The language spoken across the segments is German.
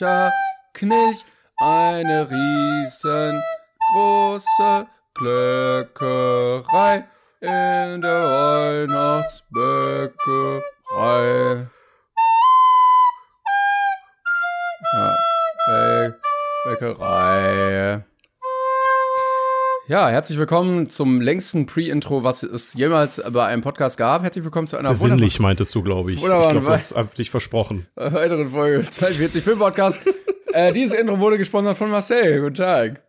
mancher Knilch eine riesengroße Kleckerei in der Weihnachtsbäckerei. Ja, herzlich willkommen zum längsten Pre-Intro, was es jemals bei einem Podcast gab. Herzlich willkommen zu einer Sinnlich meintest du, glaube ich. Wunderbar. Ich glaube, das hast dich versprochen. weiteren Folge 42 Film Podcast. äh, dieses Intro wurde gesponsert von Marcel. Guten Tag.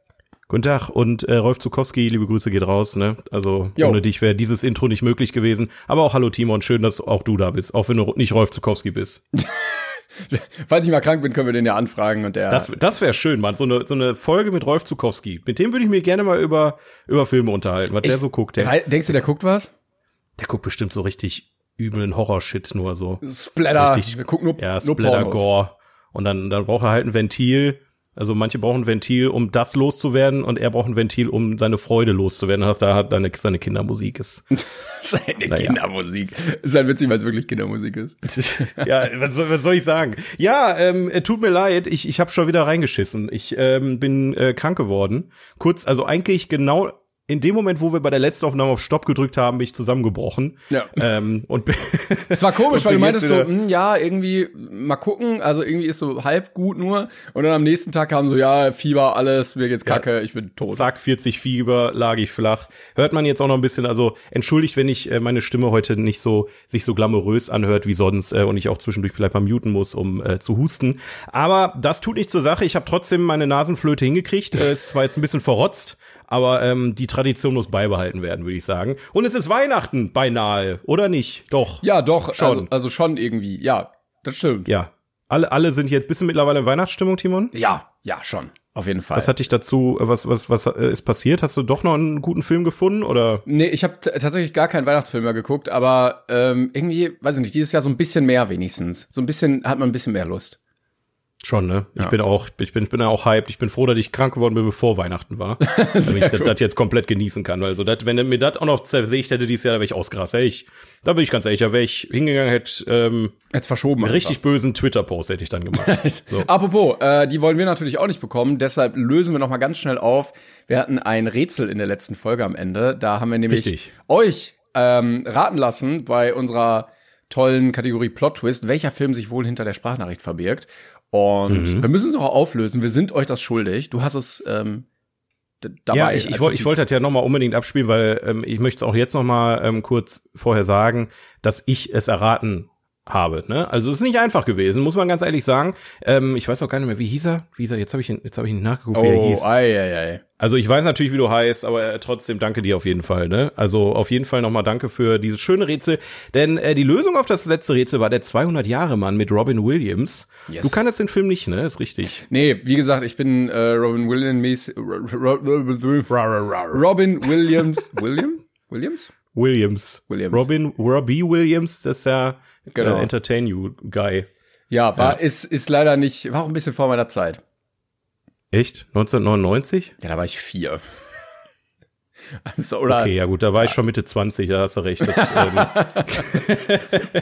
Guten Tag und äh, Rolf Zukowski, liebe Grüße geht raus. Ne? Also Jo. ohne dich wäre dieses Intro nicht möglich gewesen. Aber auch hallo Timon, schön, dass auch du da bist, auch wenn du nicht Rolf Zukowski bist. Falls ich mal krank bin, können wir den ja anfragen und der. Das, das wäre schön, Mann. So eine, so eine Folge mit Rolf Zukowski. Mit dem würde ich mir gerne mal über, über Filme unterhalten, was der so guckt. Der, Denkst du, der guckt was? der guckt bestimmt so richtig üblen Horror-Shit nur so. Splatter. Richtig- wir gucken nur, Ja, nur Splatter. Gore. Und dann, dann braucht er halt ein Ventil. Also manche brauchen ein Ventil, um das loszuwerden, und er braucht ein Ventil, um seine Freude loszuwerden. Das da hat deine, seine Kindermusik ist. Seine Naja. Kindermusik. Ist halt witzig, weil es wirklich Kindermusik ist. ja, was soll, was soll ich sagen? Ja, ähm, äh, tut mir leid, ich, ich habe schon wieder reingeschissen. Ich ähm, bin äh, krank geworden. Kurz, also eigentlich genau in dem Moment, wo wir bei der letzten Aufnahme auf Stopp gedrückt haben, bin ich zusammengebrochen. Ja. Ähm, und bin- Es war komisch, weil du meintest so, wieder- hm, ja, irgendwie mal gucken, also irgendwie ist so halb gut nur und dann am nächsten Tag kam so, ja, Fieber, alles, mir geht's kacke, ich bin tot. Zack, 40 Fieber, lag ich flach. Hört man jetzt auch noch ein bisschen, also entschuldigt, wenn ich äh, meine Stimme heute nicht so sich so glamourös anhört wie sonst äh, und ich auch zwischendurch vielleicht mal muten muss, um äh, zu husten. Aber das tut nichts zur Sache. Ich habe trotzdem meine Nasenflöte hingekriegt. Äh, es war jetzt ein bisschen verrotzt, aber ähm, die Tradition muss beibehalten werden, würde ich sagen. Und es ist Weihnachten beinahe, oder nicht? Doch. Ja, doch, Schon. Also, also schon irgendwie, ja, das stimmt. Ja. Alle, alle sind jetzt, bist du mittlerweile in Weihnachtsstimmung, Timon? Ja, ja, schon, auf jeden Fall. Was hat dich dazu, was, was, was äh, ist passiert? Hast du doch noch einen guten Film gefunden oder? Nee, ich habe tatsächlich gar keinen Weihnachtsfilm mehr geguckt, aber ähm, irgendwie, weiß ich nicht, dieses Jahr so ein bisschen mehr wenigstens. So ein bisschen, hat man ein bisschen mehr Lust. Schon, ne? Ich Ja. bin auch, ich bin, ich bin auch hyped. Ich bin froh, dass ich krank geworden bin, bevor Weihnachten war. damit ich das, das jetzt komplett genießen kann. Also, das, wenn mir das auch noch zersägt hätte dieses Jahr, da wäre ich ausgerastet. Ey, Ich, da bin ich ganz ehrlich, da wäre ich hingegangen, hätte ähm, Jetzt verschoben. einen richtig bösen Twitter-Post hätte ich dann gemacht. So. Apropos, äh, die wollen wir natürlich auch nicht bekommen, deshalb lösen wir noch mal ganz schnell auf. Wir hatten ein Rätsel in der letzten Folge am Ende. Da haben wir nämlich Richtig. euch ähm, raten lassen bei unserer tollen Kategorie Plot Twist, welcher Film sich wohl hinter der Sprachnachricht verbirgt. Und Mhm. wir müssen es auch auflösen. Wir sind euch das schuldig. Du hast es ähm, dabei. Ja, ich, ich, wollte, ich wollte das ja nochmal unbedingt abspielen, weil ähm, ich möchte es auch jetzt nochmal ähm, kurz vorher sagen, dass ich es erraten habe. Ne? Also es ist nicht einfach gewesen, muss man ganz ehrlich sagen. Ähm, ich weiß auch gar nicht mehr, wie hieß er? Wie hieß er? Jetzt habe ich, ihn- jetzt hab ich nicht nachgeguckt, wie er Oh, hieß. ei, ei, ei. Also ich weiß natürlich, wie du heißt, aber äh, trotzdem danke dir auf jeden Fall. Ne? Also auf jeden Fall nochmal danke für dieses schöne Rätsel. Denn äh, die Lösung auf das letzte Rätsel war der 200 Jahre Mann mit Robin Williams. Yes. Du kannst den Film nicht, ne? Ist richtig. Nee, wie gesagt, ich bin äh, Robin Williams. Robin Williams. William? Williams? Williams. Williams. Robin Robbie Williams, das ist ja Genau. äh, Entertain You Guy. Ja, war, Ist, ist leider nicht, war auch ein bisschen vor meiner Zeit. Echt? 1999? Ja, da war ich vier. Also, oder, Okay, ja gut, da war ich schon Mitte 20, da hast du recht. Das, ähm,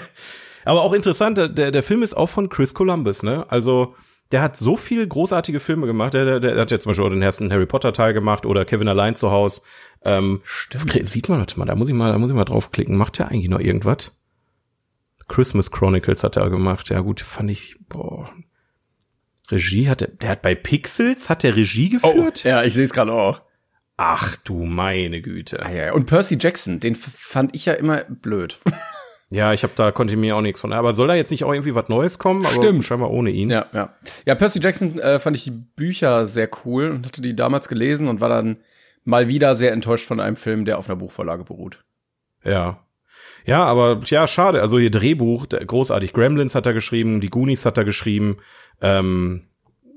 Aber auch interessant, der, der Film ist auch von Chris Columbus, ne? Also, der hat so viel großartige Filme gemacht. Der, der, der hat ja zum Beispiel auch den ersten Harry Potter Teil gemacht oder Kevin allein zu Haus. Ähm, Stimmt. Sieht man, warte mal, da muss ich mal, da muss ich mal draufklicken. Macht der eigentlich noch irgendwas? Christmas Chronicles hat er gemacht. Ja gut, fand ich, boah. Regie hat er, der hat bei Pixels, hat der Regie oh, geführt? ja, ich sehe es gerade auch. Ach du meine Güte. Ah, ja, ja. Und Percy Jackson, den fand ich ja immer blöd. Ja, ich habe da konnte mir auch nichts von. Aber soll da jetzt nicht auch irgendwie was Neues kommen? Aber Stimmt. scheinbar ohne ihn. ja, ja. Ja, Percy Jackson äh, fand ich die Bücher sehr cool und hatte die damals gelesen und war dann mal wieder sehr enttäuscht von einem Film, der auf einer Buchvorlage beruht. Ja. Ja, aber ja, schade. Also ihr Drehbuch, großartig. Gremlins hat er geschrieben, die Goonies hat er geschrieben. Ähm,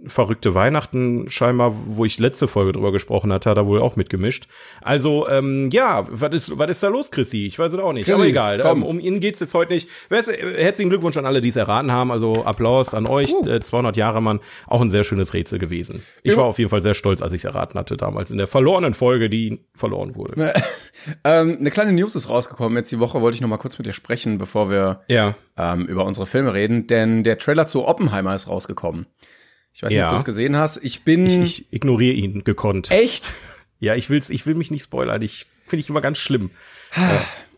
verrückte Weihnachten scheinbar, wo ich letzte Folge drüber gesprochen hatte, hat er wohl auch mitgemischt. Also, ähm, ja, was ist, was ist da los, Chrissy? Ich weiß es auch nicht. Chrissy, Aber egal, ähm, um ihn geht's jetzt heute nicht. Herzlichen Glückwunsch an alle, die es erraten haben. Also Applaus an euch. Uh. 200 Jahre, Mann. Auch ein sehr schönes Rätsel gewesen. Ich war auf jeden Fall sehr stolz, als ich es erraten hatte damals in der verlorenen Folge, die verloren wurde. ähm, eine kleine News ist rausgekommen. Jetzt die Woche wollte ich noch mal kurz mit dir sprechen, bevor wir ja. ähm, über unsere Filme reden. Denn der Trailer zu Oppenheimer ist rausgekommen. Ich weiß nicht, ja. ob du es gesehen hast. Ich bin. Ich, ich ignoriere ihn gekonnt. Echt? Ja, ich will's, ich will mich nicht spoilern. Ich finde ich immer ganz schlimm.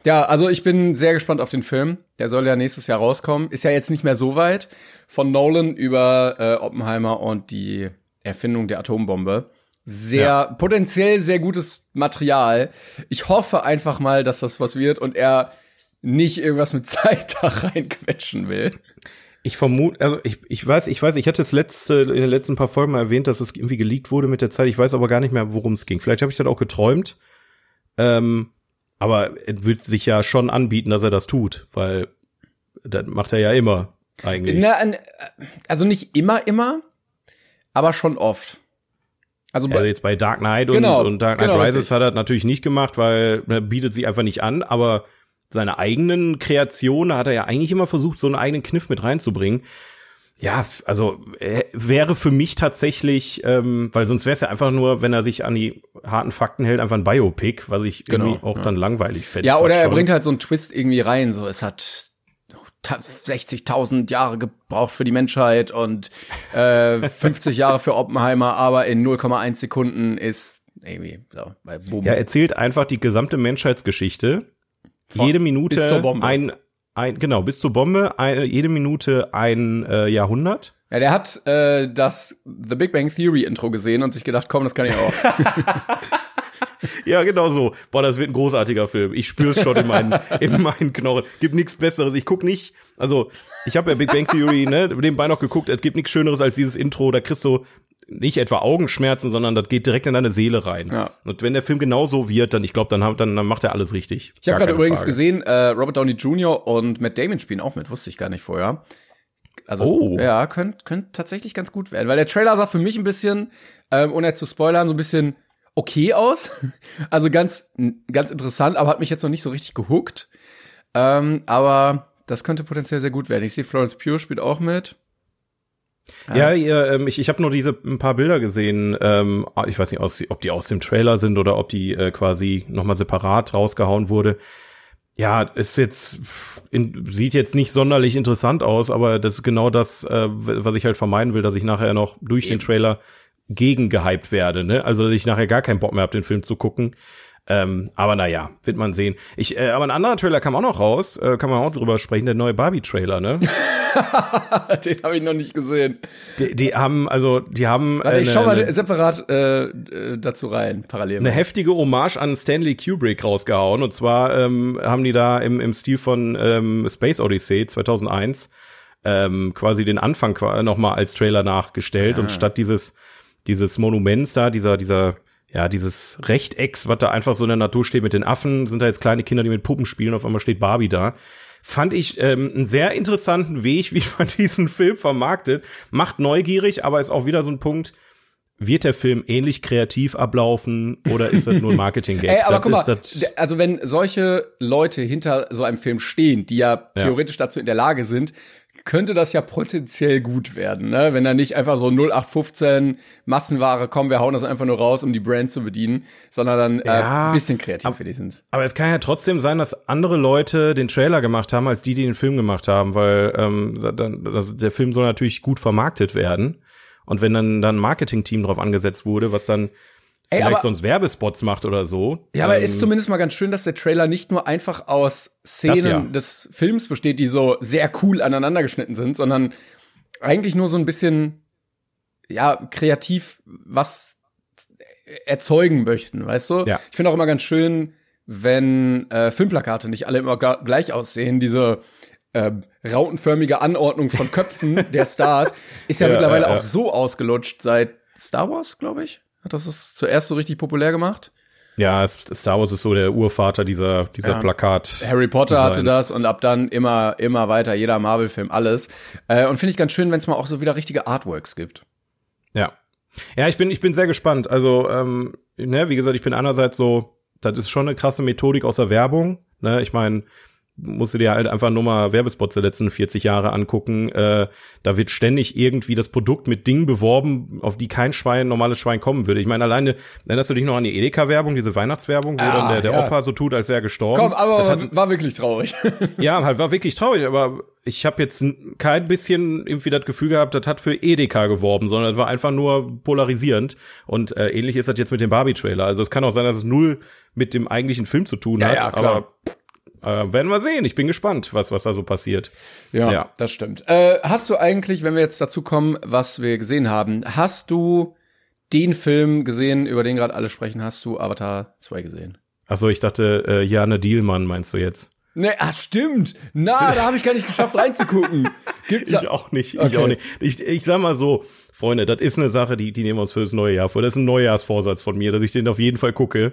ja, also ich bin sehr gespannt auf den Film. Der soll ja nächstes Jahr rauskommen. Ist ja jetzt nicht mehr so weit von Nolan über äh, Oppenheimer und die Erfindung der Atombombe. Sehr, ja. potenziell sehr gutes Material. Ich hoffe einfach mal, dass das was wird und er nicht irgendwas mit Zeit da reinquetschen will. Ich vermute, also ich, ich weiß, ich weiß, ich hatte es letzte, in den letzten paar Folgen mal erwähnt, dass es irgendwie geleakt wurde mit der Zeit. Ich weiß aber gar nicht mehr, worum es ging. Vielleicht habe ich das auch geträumt. Ähm, aber es wird sich ja schon anbieten, dass er das tut, weil das macht er ja immer eigentlich. Na, also nicht immer, immer, aber schon oft. Also, also jetzt bei Dark Knight und, genau, und Dark Knight genau, Rises richtig. hat er natürlich nicht gemacht, weil er bietet sich einfach nicht an, aber seine eigenen Kreationen, da hat er ja eigentlich immer versucht, so einen eigenen Kniff mit reinzubringen. Ja, also äh, wäre für mich tatsächlich, ähm, weil sonst wäre es ja einfach nur, wenn er sich an die harten Fakten hält, einfach ein Biopic, was ich genau, irgendwie auch ja. dann langweilig fände. Ja, oder er schon. bringt halt so einen Twist irgendwie rein, so es hat 60.000 Jahre gebraucht für die Menschheit und äh, 50 Jahre für Oppenheimer, aber in 0,1 Sekunden ist irgendwie so, bei Boom. Ja, erzählt einfach die gesamte Menschheitsgeschichte jede Minute bis zur Bombe. ein, ein genau bis zur Bombe ein, jede Minute ein äh, Jahrhundert. Ja, der hat äh, das The Big Bang Theory Intro gesehen und sich gedacht, komm, das kann ich auch. ja, genau so. Boah, das wird ein großartiger Film. Ich spüre es schon in meinen, in meinen Knochen. Gibt nichts Besseres. Ich guck nicht, also ich habe ja Big Bang Theory ne, nebenbei noch geguckt. Es gibt nichts Schöneres als dieses Intro. Da kriegst du nicht etwa Augenschmerzen, sondern das geht direkt in deine Seele rein. Ja. Und wenn der Film genau so wird, dann ich glaube, dann, dann, dann macht er alles richtig. Ich habe gerade übrigens Frage. gesehen, äh, Robert Downey Jr. und Matt Damon spielen auch mit, wusste ich gar nicht vorher. Also oh. ja, könnte könnt tatsächlich ganz gut werden, weil der Trailer sah für mich ein bisschen, ähm, ohne zu spoilern, so ein bisschen okay aus. Also ganz ganz interessant, aber hat mich jetzt noch nicht so richtig gehuckt. Ähm, aber das könnte potenziell sehr gut werden. Ich sehe Florence Pugh spielt auch mit. Ja, ja ähm, ich, ich habe nur diese ein paar Bilder gesehen. Ähm, ich weiß nicht, aus, ob die aus dem Trailer sind oder ob die äh, quasi nochmal separat rausgehauen wurde. Ja, ist jetzt in, sieht jetzt nicht sonderlich interessant aus, aber das ist genau das, äh, was ich halt vermeiden will, dass ich nachher noch durch Eben. den Trailer gegen gehypt werde. Ne? Also dass ich nachher gar keinen Bock mehr habe, den Film zu gucken. Ähm, aber naja, wird man sehen. Ich, äh, aber ein anderer Trailer kam auch noch raus, äh, kann man auch drüber sprechen, der neue Barbie-Trailer, ne? Den habe ich noch nicht gesehen. Die, die haben, also, die haben. Warte, ich schau mal separat äh, äh, dazu rein, parallel. Eine heftige Hommage an Stanley Kubrick rausgehauen. Und zwar ähm, haben die da im, im Stil von ähm, Space Odyssey 2001 ähm, quasi den Anfang nochmal als Trailer nachgestellt. Ah. Und statt dieses, dieses Monuments da, dieser, dieser ja, dieses Rechtecks, was da einfach so in der Natur steht mit den Affen, sind da jetzt kleine Kinder, die mit Puppen spielen, auf einmal steht Barbie da. Fand ich ähm, einen sehr interessanten Weg, wie man diesen Film vermarktet. Macht neugierig, aber ist auch wieder so ein Punkt, wird der Film ähnlich kreativ ablaufen oder ist das nur ein Marketing-Gag? Ey, aber das guck mal, also wenn solche Leute hinter so einem Film stehen, die ja, ja. theoretisch dazu in der Lage sind, könnte das ja potenziell gut werden, ne? Wenn da nicht einfach so 0815 Massenware kommen, wir hauen das einfach nur raus, um die Brand zu bedienen, sondern dann äh, ja, bisschen kreativ ab, für die sind. Aber es kann ja trotzdem sein, dass andere Leute den Trailer gemacht haben, als die, die den Film gemacht haben, weil ähm, dann, das, der Film soll natürlich gut vermarktet werden. Und wenn dann dann ein Marketing-Team drauf angesetzt wurde, was dann Ey, vielleicht aber, sonst Werbespots macht oder so. Ja, aber ähm, ist zumindest mal ganz schön, dass der Trailer nicht nur einfach aus Szenen ja. des Films besteht, die so sehr cool aneinander geschnitten sind, sondern eigentlich nur so ein bisschen, ja, kreativ was erzeugen möchten, weißt du? Ja. Ich finde auch immer ganz schön, wenn äh, Filmplakate nicht alle immer gleich aussehen, diese äh, rautenförmige Anordnung von Köpfen der Stars ist ja, ja mittlerweile ja, auch so ausgelutscht seit Star Wars, glaube ich. Hat das es zuerst so richtig populär gemacht? Ja, Star Wars ist so der Urvater dieser, dieser ja. Plakat. Harry Potter Designs. hatte das und ab dann immer, immer weiter, jeder Marvel-Film, alles. Äh, und finde ich ganz schön, wenn es mal auch so wieder richtige Artworks gibt. Ja. Ja, ich bin, ich bin sehr gespannt. Also, ähm, ne, wie gesagt, ich bin einerseits so, das ist schon eine krasse Methodik aus der Werbung. Ne? Ich meine, musst du dir halt einfach nur mal Werbespots der letzten 40 Jahre angucken. Äh, da wird ständig irgendwie das Produkt mit Dingen beworben, auf die kein Schwein, normales Schwein kommen würde. Ich meine, alleine, erinnerst du dich noch an die Edeka-Werbung, diese Weihnachtswerbung, wo Ah, dann der, der ja. Opa so tut, als wäre er gestorben? Komm, aber hat, war wirklich traurig. ja, halt war wirklich traurig, aber ich habe jetzt kein bisschen irgendwie das Gefühl gehabt, das hat für Edeka geworben, sondern das war einfach nur polarisierend. Und äh, ähnlich ist das jetzt mit dem Barbie-Trailer. Also es kann auch sein, dass es null mit dem eigentlichen Film zu tun Ja, hat, ja, klar. aber äh, werden wir sehen. Ich bin gespannt, was, was da so passiert. Ja, Ja. das stimmt. Äh, hast du eigentlich, wenn wir jetzt dazu kommen, was wir gesehen haben, hast du den Film gesehen, über den gerade alle sprechen, hast du Avatar 2 gesehen? Achso, ich dachte, äh, Jane Dielmann meinst du jetzt? Ne, ah, stimmt. Na, da habe ich gar nicht geschafft reinzugucken. Gibt's Ich auch nicht, ich Okay. auch nicht. Ich, ich sag mal so, Freunde, das ist eine Sache, die, die nehmen wir uns für das neue Jahr vor. Das ist ein Neujahrsvorsatz von mir, dass ich den auf jeden Fall gucke.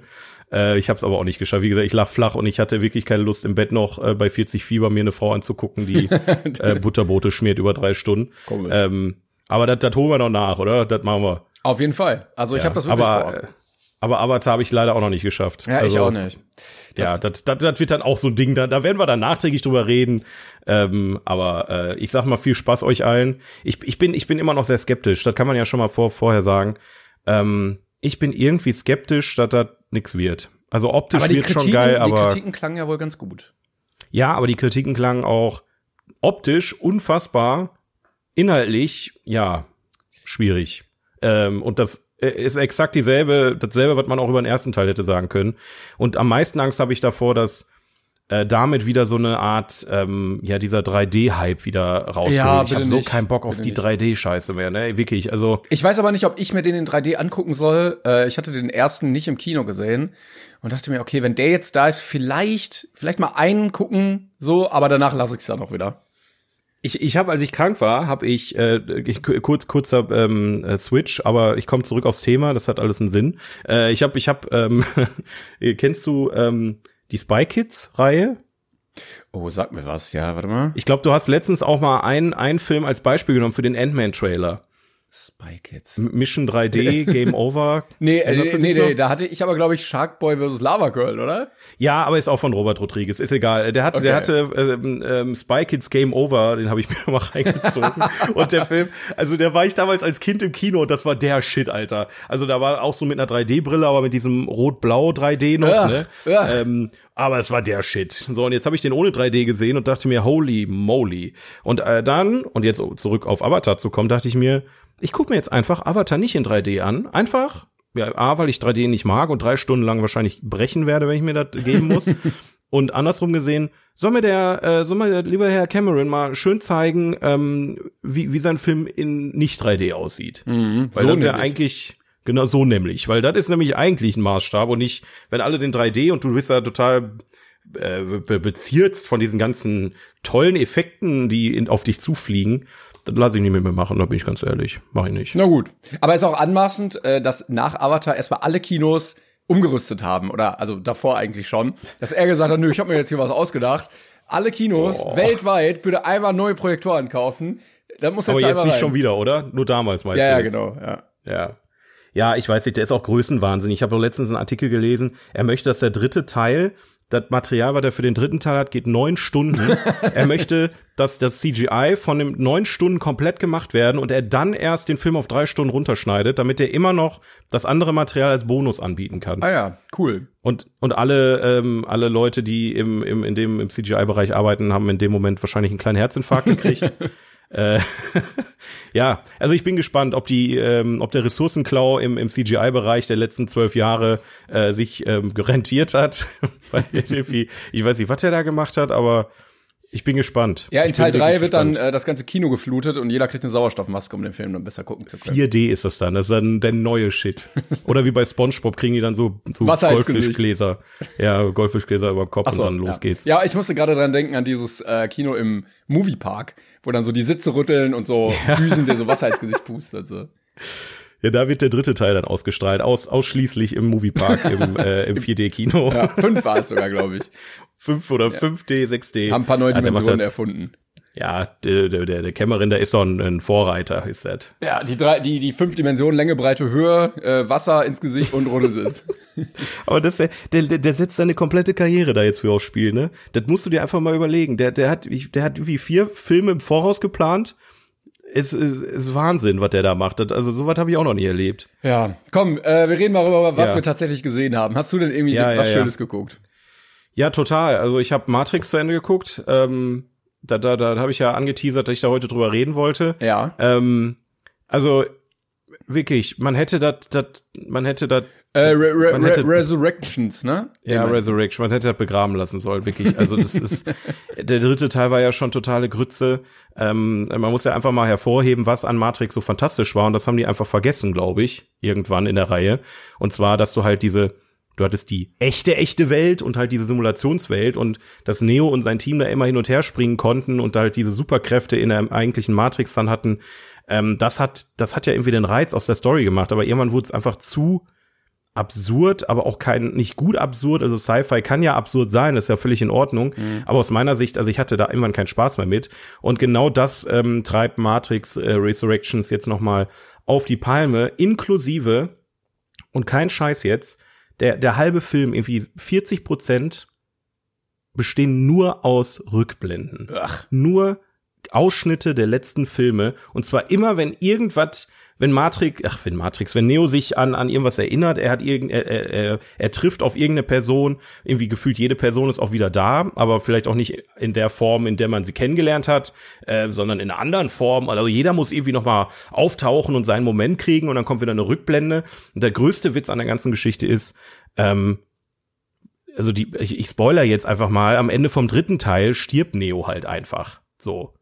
Äh, ich habe es aber auch nicht geschafft. Wie gesagt, ich lach flach und ich hatte wirklich keine Lust im Bett noch äh, bei 40 Fieber mir eine Frau anzugucken, die äh, Butterbrote schmiert über drei Stunden. Komisch. Ähm, aber das, das holen wir noch nach, oder? Das machen wir. Auf jeden Fall. Also ich habe das wirklich aber, vor. äh, aber Avatar habe ich leider auch noch nicht geschafft. Ja, ich Also, auch nicht. ja, das, das, das wird dann auch so ein Ding, da, da werden wir dann nachträglich drüber reden. Ähm, aber äh, ich sag mal, viel Spaß euch allen. Ich, ich, bin, ich bin immer noch sehr skeptisch, das kann man ja schon mal vor, vorher sagen. Ähm, ich bin irgendwie skeptisch, dass das nix wird. Also optisch die wird Kritiken, schon geil, die aber Kritiken klangen ja wohl ganz gut. ja, aber die Kritiken klangen auch optisch unfassbar, inhaltlich, ja, schwierig. Ähm, und das ist exakt dieselbe, dasselbe, was man auch über den ersten Teil hätte sagen können. Und am meisten Angst habe ich davor, dass äh, damit wieder so eine Art, ähm, ja, dieser 3D-Hype wieder rauskommt. Ja, ich habe so keinen Bock auf Bitte die nicht. 3D-Scheiße mehr, ne? Wirklich, also Ich weiß aber nicht, ob ich mir den in 3D angucken soll. Äh, ich hatte den ersten nicht im Kino gesehen und dachte mir, okay, wenn der jetzt da ist, vielleicht, vielleicht mal einen gucken, so, aber danach lasse ich es dann auch wieder. Ich, ich habe, als ich krank war, habe ich, äh, ich kurz kurzer ähm, äh, Switch, aber ich komme zurück aufs Thema. Das hat alles einen Sinn. Äh, ich habe, ich habe, ähm, kennst du ähm, die Spy Kids Reihe? Oh, sag mir was, ja, warte mal. Ich glaube, du hast letztens auch mal einen einen Film als Beispiel genommen für den Ant-Man Trailer. Spy Kids. Mission 3D, Game Over. Nee, äh, nee, nee, noch? da hatte ich aber, glaube ich, Sharkboy vs. Lava Girl, oder? Ja, aber ist auch von Robert Rodriguez, ist egal. Der hatte, der Okay. hatte ähm, ähm, Spy Kids Game Over, den habe ich mir mal reingezogen. und der Film, also der war ich damals als Kind im Kino und das war der Shit, Alter. Also da war auch so mit einer 3D-Brille, aber mit diesem rot-blau 3D noch, Ach, ne? ach. Ähm, aber es war der Shit. So, und jetzt habe ich den ohne 3D gesehen und dachte mir, holy moly. Und äh, dann, und jetzt zurück auf Avatar zu kommen, dachte ich mir, ich gucke mir jetzt einfach Avatar nicht in 3D an. Einfach, ja, A, weil ich 3D nicht mag und drei Stunden lang wahrscheinlich brechen werde, wenn ich mir das geben muss. und andersrum gesehen, soll mir der, äh, soll mir der lieber Herr Cameron mal schön zeigen, ähm, wie, wie sein Film in nicht 3D aussieht. Mhm, Weil das ist ja eigentlich, genau so nämlich, weil das ist nämlich eigentlich ein Maßstab und nicht, wenn alle den 3D und du bist da total äh, be bezirzt von diesen ganzen tollen Effekten, die in, auf dich zufliegen, dann lasse ich nicht mit mir machen, da bin ich ganz ehrlich. Mach ich nicht. Na gut. Aber ist auch anmaßend, äh, dass nach Avatar erstmal alle Kinos umgerüstet haben. Oder also davor eigentlich schon. Dass er gesagt hat, nö, ich habe mir jetzt hier was ausgedacht. Alle Kinos weltweit würde einmal neue Projektoren kaufen. Da muss jetzt Aber jetzt nicht rein. schon wieder, oder? Nur damals meinst Ja, du ja, jetzt. genau. Ja. Ja. Ja, ich weiß nicht, der ist auch Größenwahnsinn. Ich habe doch letztens einen Artikel gelesen, er möchte, dass der dritte Teil, das Material, was er für den dritten Teil hat, geht neun Stunden. er möchte, dass das CGI von dem neun Stunden komplett gemacht werden und er dann erst den Film auf drei Stunden runterschneidet, damit er immer noch das andere Material als Bonus anbieten kann. Ah ja, cool. Und, und alle, ähm, alle Leute, die im, im, in dem, im CGI-Bereich arbeiten, haben in dem Moment wahrscheinlich einen kleinen Herzinfarkt gekriegt. äh, ja, also ich bin gespannt, ob die, ähm, ob der Ressourcenklau im, im CGI-Bereich der letzten zwölf Jahre äh, sich ähm, rentiert hat. Ich weiß nicht, was er da gemacht hat, aber ich bin gespannt. Ja, in Ich Teil 3 wirklich wird dann gespannt. äh, das ganze Kino geflutet und jeder kriegt eine Sauerstoffmaske, um den Film dann besser gucken zu können. 4D ist das dann, das ist dann der neue Shit. Oder wie bei SpongeBob kriegen die dann so, so. Goldfischgläser. Ja, Goldfischgläser über den Kopf so, und dann los ja. geht's. Ja, ich musste gerade dran denken an dieses äh, Kino im Moviepark, wo dann so die Sitze rütteln und so Düsen, der so Wasser ins Gesicht pustet. So. Ja, da wird der dritte Teil dann ausgestrahlt, aus, ausschließlich im Moviepark, im, äh, im 4D-Kino. Ja, fünf war es sogar, glaube ich. 5 oder 5D, 6D. Haben ein paar neue Ja, Dimensionen ja- erfunden. Ja, der, der, der Kämmerin, der ist doch ein, ein Vorreiter, ist das. Ja, die drei, die, die fünf Dimensionen, Länge, Breite, Höhe, äh, Wasser ins Gesicht und Rundelsitz. Aber das, der, der, der setzt seine komplette Karriere da jetzt für aufs Spiel, ne? Das musst du dir einfach mal überlegen. Der, der hat, der hat wie vier Filme im Voraus geplant. Es ist, ist Wahnsinn, was der da macht. Also sowas habe ich auch noch nie erlebt. Ja, komm, äh, wir reden mal darüber, was Ja. wir tatsächlich gesehen haben. Hast du denn irgendwie Ja, was ja, ja. Schönes geguckt? Ja, total. Also ich habe Matrix zu Ende geguckt. Ähm, da da, da habe ich ja angeteasert, dass ich da heute drüber reden wollte. Ja. Ähm, also wirklich, man hätte das, das, man hätte das, Äh, Re Re Man hätte- Re Resurrections, ne? ja, Den- Resurrection, man hätte das begraben lassen sollen, wirklich. Also das ist, der dritte Teil war ja schon totale Grütze. Ähm, man muss ja einfach mal hervorheben, was an Matrix so fantastisch war und das haben die einfach vergessen, glaube ich, irgendwann in der Reihe. Und zwar, dass du halt diese, du hattest die echte, echte Welt und halt diese Simulationswelt und dass Neo und sein Team da immer hin und her springen konnten und halt diese Superkräfte in der eigentlichen Matrix dann hatten. Ähm, das hat, das hat ja irgendwie den Reiz aus der Story gemacht, aber irgendwann wurde es einfach zu absurd, aber auch kein, nicht gut absurd. Also Sci-Fi kann ja absurd sein, das ist ja völlig in Ordnung. Aber aus meiner Sicht, also ich hatte da irgendwann keinen Spaß mehr mit. Und genau das ähm, treibt Matrix äh, Resurrections jetzt nochmal auf die Palme, inklusive, und kein Scheiß jetzt, der, der halbe Film, irgendwie 40 Prozent bestehen nur aus Rückblenden. Ach, nur Ausschnitte der letzten Filme. Und zwar immer, wenn irgendwas, wenn Matrix, ach, wenn Matrix, wenn Neo sich an, an irgendwas erinnert, er hat irgend, er, er, er, trifft auf irgendeine Person, irgendwie gefühlt jede Person ist auch wieder da, aber vielleicht auch nicht in der Form, in der man sie kennengelernt hat, äh, sondern in einer anderen Form. Also jeder muss irgendwie nochmal auftauchen und seinen Moment kriegen und dann kommt wieder eine Rückblende. Und der größte Witz an der ganzen Geschichte ist, ähm, also die, ich, ich spoiler jetzt einfach mal, am Ende vom dritten Teil stirbt Neo halt einfach. So.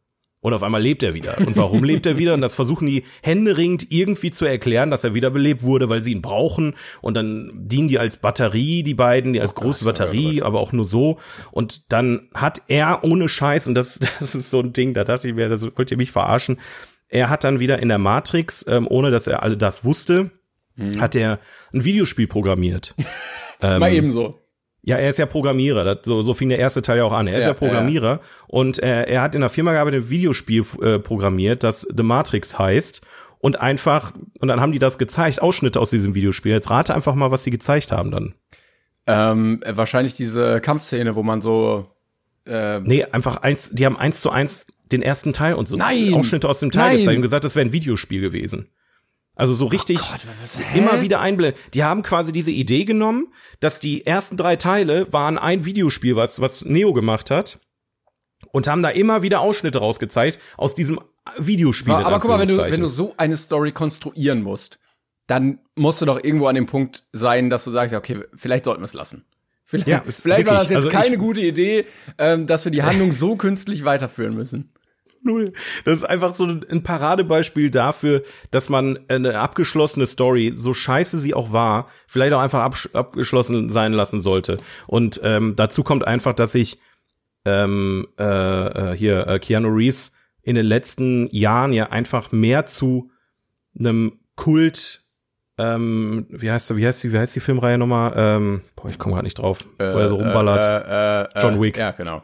Und auf einmal lebt er wieder. Und warum lebt er wieder? Und das versuchen die händeringend irgendwie zu erklären, dass er wiederbelebt wurde, weil sie ihn brauchen. Und dann dienen die als Batterie, die beiden, die als große Gott, oh Batterie, aber auch nur so. Und dann hat er ohne Scheiß, und das, das ist so ein Ding, da dachte ich mir, das wollt ihr mich verarschen. Er hat dann wieder in der Matrix, ähm, ohne dass er alle das wusste, hat er ein Videospiel programmiert. ähm, mal ebenso. Ja, er ist ja Programmierer. Das, so, so fing der erste Teil ja auch an. Er ist ja, Ja, Programmierer und äh, er hat in einer Firma gearbeitet, ein Videospiel äh, programmiert, das The Matrix heißt. Und einfach, und dann haben die das gezeigt, Ausschnitte aus diesem Videospiel. Jetzt rate einfach mal, was sie gezeigt haben dann. Ähm, äh, wahrscheinlich diese Kampfszene, wo man so äh, Nee, einfach eins, die haben eins zu eins den ersten Teil und so Nein! Ausschnitte aus dem Teil Nein! gezeigt und gesagt, das wäre ein Videospiel gewesen. Also so richtig Gott, was, immer wieder einblenden. Die haben quasi diese Idee genommen, dass die ersten drei Teile waren ein Videospiel, was, was Neo gemacht hat. Und haben da immer wieder Ausschnitte rausgezeigt aus diesem Videospiel. Aber, aber guck mal, wenn du, wenn du so eine Story konstruieren musst, dann musst du doch irgendwo an dem Punkt sein, dass du sagst, ja, okay, vielleicht sollten wir es lassen. Vielleicht, Ja, vielleicht war das jetzt also keine ich- gute Idee, ähm, dass wir die Handlung so künstlich weiterführen müssen. Null. Das ist einfach so ein Paradebeispiel dafür, dass man eine abgeschlossene Story, so scheiße sie auch war, vielleicht auch einfach abgeschlossen sein lassen sollte. Und ähm, dazu kommt einfach, dass ich ähm, äh, äh, hier äh, Keanu Reeves in den letzten Jahren ja einfach mehr zu einem Kult ähm, wie heißt wie heißt die wie heißt die Filmreihe nochmal ähm, boah ich komme gerade nicht drauf wo er so rumballert Äh, äh, äh, John Wick. Ja, genau.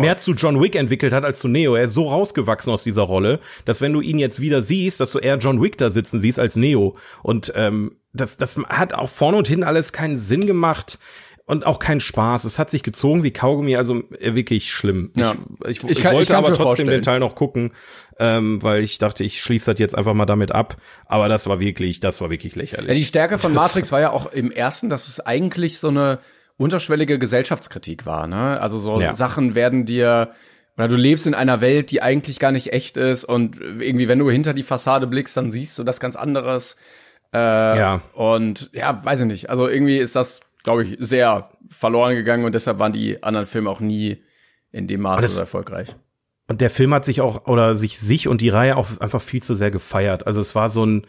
Mehr zu John Wick entwickelt hat als zu Neo. Er ist so rausgewachsen aus dieser Rolle, dass wenn du ihn jetzt wieder siehst, dass du eher John Wick da sitzen siehst als Neo. Und ähm, das, das hat auch vorne und hinten alles keinen Sinn gemacht und auch keinen Spaß. Es hat sich gezogen wie Kaugummi, also äh, wirklich schlimm. Ja. Ich, ich, Ich ich, kann- wollte aber trotzdem vorstellen. den Teil noch gucken, ähm, weil ich dachte, ich schließe das jetzt einfach mal damit ab. Aber das war wirklich, das war wirklich lächerlich. Ja, die Stärke von Matrix war ja auch im ersten, dass es eigentlich so eine unterschwellige Gesellschaftskritik war. Ne? Also so Ja. Sachen werden dir oder du lebst in einer Welt, die eigentlich gar nicht echt ist und irgendwie, wenn du hinter die Fassade blickst, dann siehst du das ganz anderes. Äh, ja. Und ja, weiß ich nicht. Also irgendwie ist das, glaube ich, sehr verloren gegangen und deshalb waren die anderen Filme auch nie in dem Maße so erfolgreich. Und der Film hat sich auch, oder sich sich und die Reihe auch einfach viel zu sehr gefeiert. Also es war so ein,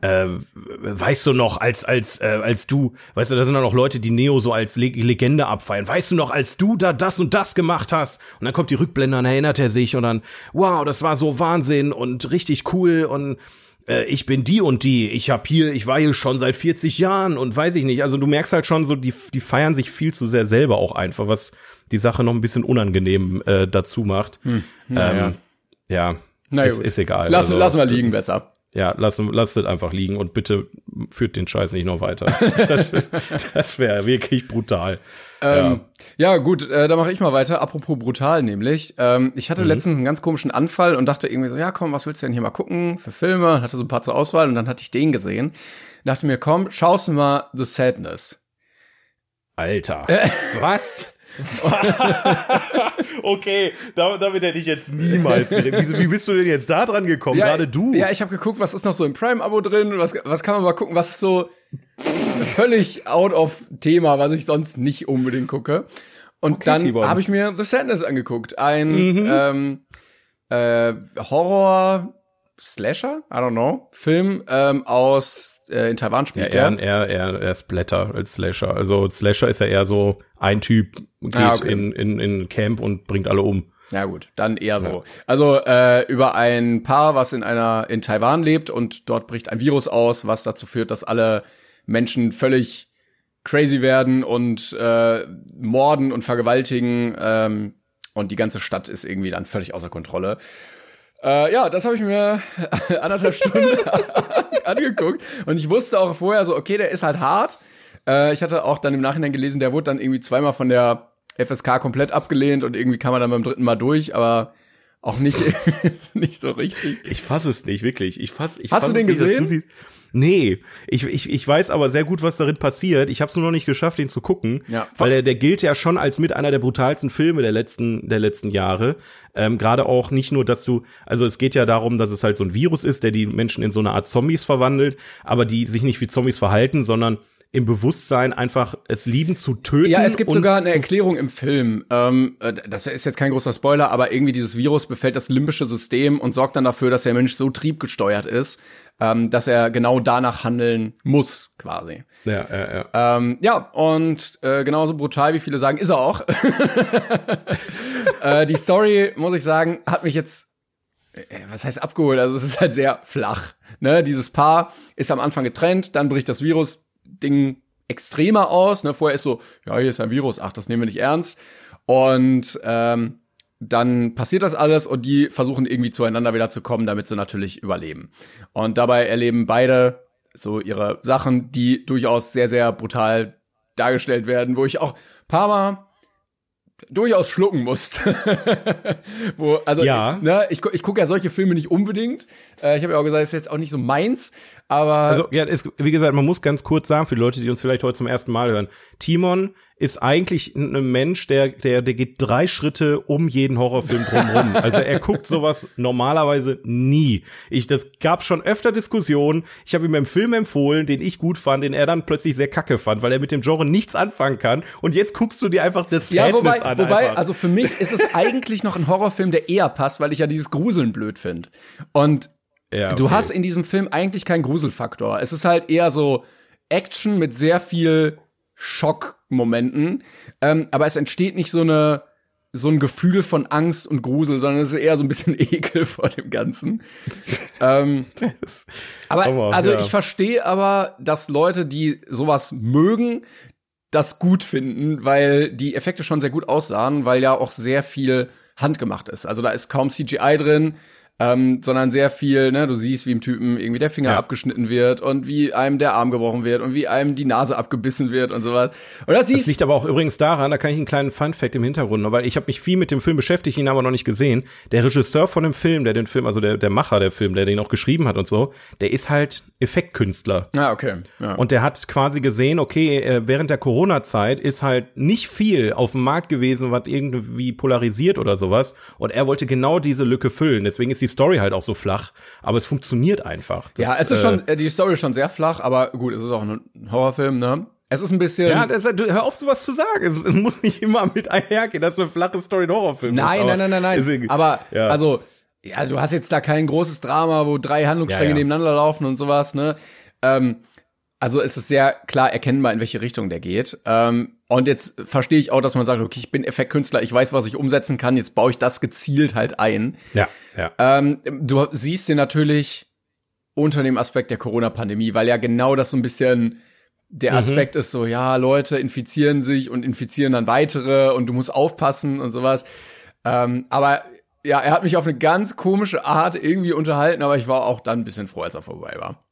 äh, weißt du noch, als, als, äh, als du, weißt du, da sind dann auch Leute, die Neo so als Le Legende abfeiern. Weißt du noch, als du da das und das gemacht hast? Und dann kommt die Rückblende, dann erinnert er sich und dann, wow, das war so Wahnsinn und richtig cool und äh, ich bin die und die, ich hab hier, ich war hier schon seit 40 Jahren und weiß ich nicht. Also du merkst halt schon so, die, die feiern sich viel zu sehr selber auch einfach, was die Sache noch ein bisschen unangenehm äh, dazu macht. Hm, naja. Ähm, ja, Na ist, ist egal. Lass, also, lassen wir liegen besser. Ja, lass, lass es einfach liegen und bitte führt den Scheiß nicht noch weiter. das das wäre wirklich brutal. Ähm, ja. ja. gut, äh, da mache ich mal weiter. Apropos brutal, nämlich. Ähm, ich hatte mhm. letztens einen ganz komischen Anfall und dachte irgendwie so, ja komm, was willst du denn hier mal gucken für Filme? Hatte so ein paar zur Auswahl und dann hatte ich den gesehen. Dachte mir, komm, schaust du mal The Sadness. Alter. was? okay, damit hätte ich jetzt niemals gerechnet. Wie, bist du denn jetzt da dran gekommen? Ja, Gerade du. Ja, ich habe geguckt, was ist noch so im Prime-Abo drin? Was, was kann man mal gucken? Was ist so völlig out of Thema, was ich sonst nicht unbedingt gucke? Und okay, dann habe ich mir The Sadness angeguckt. Ein mhm. ähm, äh, Horror Slasher, I don't know, Film ähm, aus äh, in Taiwan spielt ja, der. Eher, eher, eher Splatter als Slasher. Also Slasher ist ja eher so ein Typ geht ah, okay. in, in, in Camp und bringt alle um. Ja gut, dann eher so. Ja. Also äh, über ein Paar, was in einer in Taiwan lebt und dort bricht ein Virus aus, was dazu führt, dass alle Menschen völlig crazy werden und äh, morden und vergewaltigen ähm, und die ganze Stadt ist irgendwie dann völlig außer Kontrolle. Äh, ja, das habe ich mir anderthalb Stunden angeguckt und ich wusste auch vorher so, okay, der ist halt hart. Äh, ich hatte auch dann im Nachhinein gelesen, der wurde dann irgendwie zweimal von der FSK komplett abgelehnt und irgendwie kam er dann beim dritten Mal durch, aber auch nicht, nicht so richtig. Ich fasse es nicht, wirklich. Ich fass, ich Hast fass du den gesehen? Nee, ich, ich, ich weiß aber sehr gut, was darin passiert. Ich habe es nur noch nicht geschafft, ihn zu gucken, ja. weil der, der gilt ja schon als mit einer der brutalsten Filme der letzten der letzten Jahre. Ähm, Gerade auch nicht nur, dass du, also es geht ja darum, dass es halt so ein Virus ist, der die Menschen in so eine Art Zombies verwandelt, aber die sich nicht wie Zombies verhalten, sondern im Bewusstsein einfach es lieben zu töten. Ja, es gibt sogar eine Erklärung im Film. Ähm, äh, das ist jetzt kein großer Spoiler, aber irgendwie dieses Virus befällt das limbische System und sorgt dann dafür, dass der Mensch so triebgesteuert ist, ähm, dass er genau danach handeln muss, quasi. Ja, ja, ja. Ähm, ja, und äh, genauso brutal, wie viele sagen, ist er auch. äh, die Story, muss ich sagen, hat mich jetzt, äh, was heißt abgeholt? Also es ist halt sehr flach. Ne? Dieses Paar ist am Anfang getrennt, dann bricht das Virus Ding extremer aus. Ne? Vorher ist so, ja, hier ist ein Virus, ach, das nehmen wir nicht ernst. Und ähm, dann passiert das alles und die versuchen irgendwie zueinander wieder zu kommen, damit sie natürlich überleben. Und dabei erleben beide so ihre Sachen, die durchaus sehr, sehr brutal dargestellt werden, wo ich auch paar Mal durchaus schlucken musst. Wo, also, ja. ne, ich, ich gucke ja solche Filme nicht unbedingt. Äh, ich habe ja auch gesagt, es ist jetzt auch nicht so meins, aber. Also, ja, ist, wie gesagt, man muss ganz kurz sagen, für die Leute, die uns vielleicht heute zum ersten Mal hören. Timon ist eigentlich ein Mensch, der, der, der geht drei Schritte um jeden Horrorfilm drumherum. Also er guckt sowas normalerweise nie. Ich, das gab schon öfter Diskussionen. Ich habe ihm einen Film empfohlen, den ich gut fand, den er dann plötzlich sehr kacke fand, weil er mit dem Genre nichts anfangen kann. Und jetzt guckst du dir einfach das ja, wobei, an. Wobei, einfach. also für mich ist es eigentlich noch ein Horrorfilm, der eher passt, weil ich ja dieses Gruseln blöd finde. Und ja, okay. du hast in diesem Film eigentlich keinen Gruselfaktor. Es ist halt eher so Action mit sehr viel Schockmomenten. Ähm, aber es entsteht nicht so eine so ein Gefühl von Angst und Grusel, sondern es ist eher so ein bisschen Ekel vor dem Ganzen. ähm, aber Hammer, also ja. ich verstehe aber, dass Leute, die sowas mögen, das gut finden, weil die Effekte schon sehr gut aussahen, weil ja auch sehr viel handgemacht ist. Also da ist kaum CGI drin ähm, sondern sehr viel, ne, du siehst, wie im Typen irgendwie der Finger ja. abgeschnitten wird und wie einem der Arm gebrochen wird und wie einem die Nase abgebissen wird und sowas. Und das, das liegt aber auch übrigens daran, da kann ich einen kleinen Fun-Fact im Hintergrund, noch, weil ich habe mich viel mit dem Film beschäftigt, ihn aber noch nicht gesehen. Der Regisseur von dem Film, der den Film, also der, der Macher der Film, der den auch geschrieben hat und so, der ist halt Effektkünstler. Ah, okay. Ja. Und der hat quasi gesehen, okay, äh, während der Corona-Zeit ist halt nicht viel auf dem Markt gewesen, was irgendwie polarisiert oder sowas. Und er wollte genau diese Lücke füllen. Deswegen ist die Story halt auch so flach, aber es funktioniert einfach. Das, ja, es ist äh, schon, äh, die Story ist schon sehr flach, aber gut, es ist auch ein Horrorfilm, ne? Es ist ein bisschen. Ja, das, hör auf, sowas zu sagen. Es muss nicht immer mit einhergehen, dass eine flache Story ein Horrorfilm nein, ist. Nein, nein, nein, nein, nein. Aber, ja. also, ja, du hast jetzt da kein großes Drama, wo drei Handlungsstränge ja, ja. nebeneinander laufen und sowas, ne? Ähm, also es ist sehr klar erkennbar, in welche Richtung der geht. Ähm, und jetzt verstehe ich auch, dass man sagt, okay, ich bin Effektkünstler, ich weiß, was ich umsetzen kann, jetzt baue ich das gezielt halt ein. Ja, ja. Ähm, du siehst dir natürlich unter dem Aspekt der Corona-Pandemie, weil ja genau das so ein bisschen der Mhm. Aspekt ist so, ja, Leute infizieren sich und infizieren dann weitere und du musst aufpassen und sowas. Ähm, aber ja, er hat mich auf eine ganz komische Art irgendwie unterhalten, aber ich war auch dann ein bisschen froh, als er vorbei war.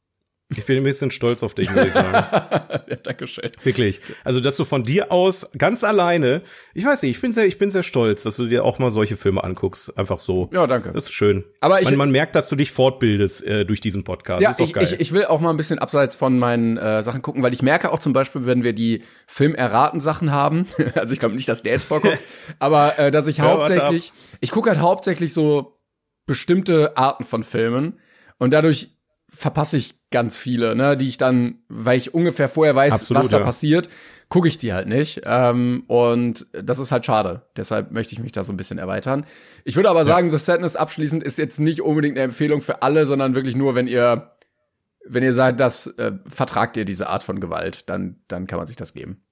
Ich bin ein bisschen stolz auf dich, muss ich sagen. ja, Dankeschön. Wirklich. Also, dass du von dir aus ganz alleine, ich weiß nicht, ich bin sehr, ich bin sehr stolz, dass du dir auch mal solche Filme anguckst. Einfach so. Ja, danke. Das ist schön. Aber ich- man, man merkt, dass du dich fortbildest äh, durch diesen Podcast. Ja, ich, ich, ich will auch mal ein bisschen abseits von meinen äh, Sachen gucken, weil ich merke auch zum Beispiel, wenn wir die Film-Erraten-Sachen haben, also ich glaube nicht, dass der jetzt vorkommt, aber äh, dass ich Ja, hauptsächlich, ich gucke halt hauptsächlich so bestimmte Arten von Filmen und dadurch verpasse ich ganz viele, ne, die ich dann, weil ich ungefähr vorher weiß, Absolut, was da ja. passiert, gucke ich die halt nicht. Ähm, und das ist halt schade. Deshalb möchte ich mich da so ein bisschen erweitern. Ich würde aber sagen, The Sadness abschließend ist jetzt nicht unbedingt eine Empfehlung für alle, sondern wirklich nur, wenn ihr, wenn ihr sagt, das äh, vertragt ihr diese Art von Gewalt, dann, dann kann man sich das geben.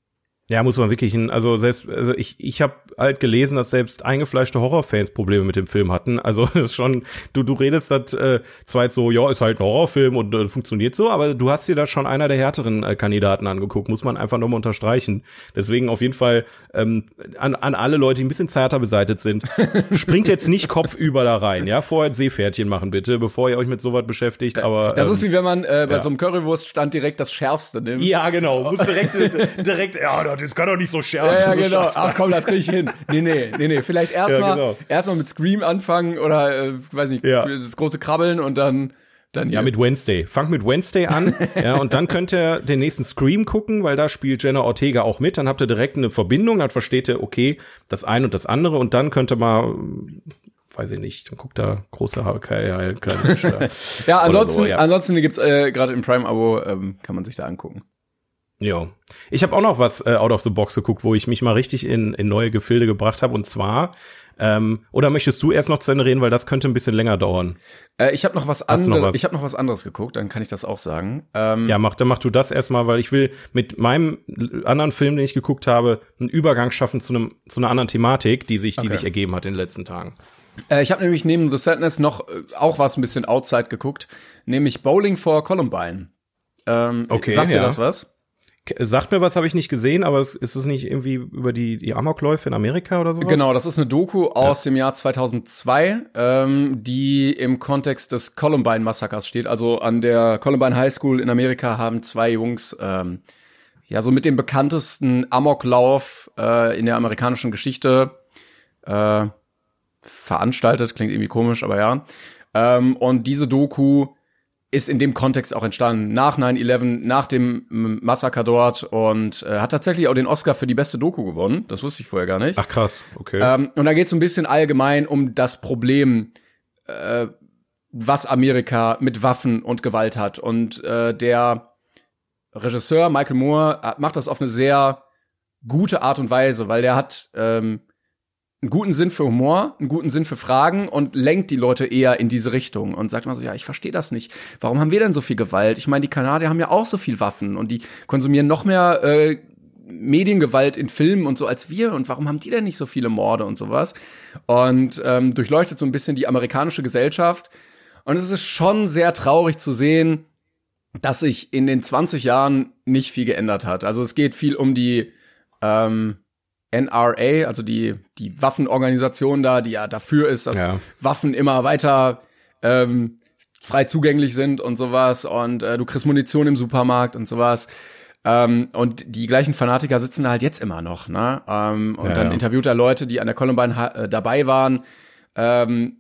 Ja, muss man wirklich hin. Also selbst, also ich, ich habe halt gelesen, dass selbst eingefleischte Horrorfans Probleme mit dem Film hatten. Also ist schon, du, du redest das äh, zwar jetzt so, ja, ist halt ein Horrorfilm und äh, funktioniert so, aber du hast dir da schon einer der härteren äh, Kandidaten angeguckt, muss man einfach nochmal unterstreichen. Deswegen auf jeden Fall ähm, an, an alle Leute, die ein bisschen zarter beseitigt sind, springt jetzt nicht kopfüber da rein, ja, vorher Seepferdchen machen bitte, bevor ihr euch mit sowas beschäftigt. Aber Das ähm, ist wie wenn man äh, bei ja. so einem Currywurststand direkt das Schärfste nimmt. ja, genau, muss direkt, direkt, ja, das kann doch nicht so schärf Ja, ja, genau. Ach komm, das krieg ich hin. Nee, nee, nee, nee. Vielleicht erstmal Ja, genau. erstmal mit Scream anfangen oder äh, weiß nicht, Ja. das große Krabbeln und dann dann Ja, mit Wednesday. Fangt mit Wednesday an. ja, und dann könnt ihr den nächsten Scream gucken, weil da spielt Jenna Ortega auch mit. Dann habt ihr direkt eine Verbindung, dann versteht ihr, okay, das eine und das andere. Und dann könnt ihr mal, hm, weiß ich nicht, dann guckt da große da. Ja, ansonsten, so, ja. ansonsten gibt's äh, gerade im Prime-Abo, ähm, kann man sich da angucken. Ja. Ich habe auch noch was äh, out of the box geguckt, wo ich mich mal richtig in, in neue Gefilde gebracht habe. Und zwar, ähm, oder möchtest du erst noch zu Ende reden, weil das könnte ein bisschen länger dauern. Äh, ich habe noch was noch anderes. was? Ich habe noch was anderes geguckt, dann kann ich das auch sagen. Ähm, Ja, mach, dann mach du das erstmal, weil ich will mit meinem anderen Film, den ich geguckt habe, einen Übergang schaffen zu einem zu einer anderen Thematik, die sich die Okay. sich ergeben hat in den letzten Tagen. Äh, ich habe nämlich neben The Sadness noch äh, auch was ein bisschen outside geguckt, nämlich Bowling for Columbine. Ähm, Okay, sagt dir ja. das was? Sagt mir was, habe ich nicht gesehen, aber es, ist es nicht irgendwie über die die Amokläufe in Amerika oder sowas? Genau, das ist eine Doku aus dem Jahr 2002, ähm, die im Kontext des Columbine-Massakers steht. Also an der Columbine High School in Amerika haben zwei Jungs ähm, ja so mit dem bekanntesten Amoklauf äh, in der amerikanischen Geschichte äh, veranstaltet. Klingt irgendwie komisch, aber ja. Ähm, und diese Doku ist in dem Kontext auch entstanden, nach 9-11, nach dem Massaker dort und äh, hat tatsächlich auch den Oscar für die beste Doku gewonnen. Das wusste ich vorher gar nicht. Ach krass, okay. Ähm, und da geht es ein bisschen allgemein um das Problem, äh, was Amerika mit Waffen und Gewalt hat. Und äh, der Regisseur Michael Moore äh, macht das auf eine sehr gute Art und Weise, weil der hat ähm, einen guten Sinn für Humor, einen guten Sinn für Fragen und lenkt die Leute eher in diese Richtung und sagt mal so, ja, ich verstehe das nicht. Warum haben wir denn so viel Gewalt? Ich meine, die Kanadier haben ja auch so viel Waffen und die konsumieren noch mehr äh, Mediengewalt in Filmen und so als wir und warum haben die denn nicht so viele Morde und sowas? Und ähm, durchleuchtet so ein bisschen die amerikanische Gesellschaft. Und es ist schon sehr traurig zu sehen, dass sich in den 20 Jahren nicht viel geändert hat. Also es geht viel um die ähm, NRA, also die, die Waffenorganisation da, die ja dafür ist, dass Ja. Waffen immer weiter ähm, frei zugänglich sind und sowas und äh, du kriegst Munition im Supermarkt und sowas. Ähm, und die gleichen Fanatiker sitzen halt jetzt immer noch, ne? Ähm, und Ja, dann ja. interviewt er Leute, die an der Columbine äh, dabei waren. Ähm,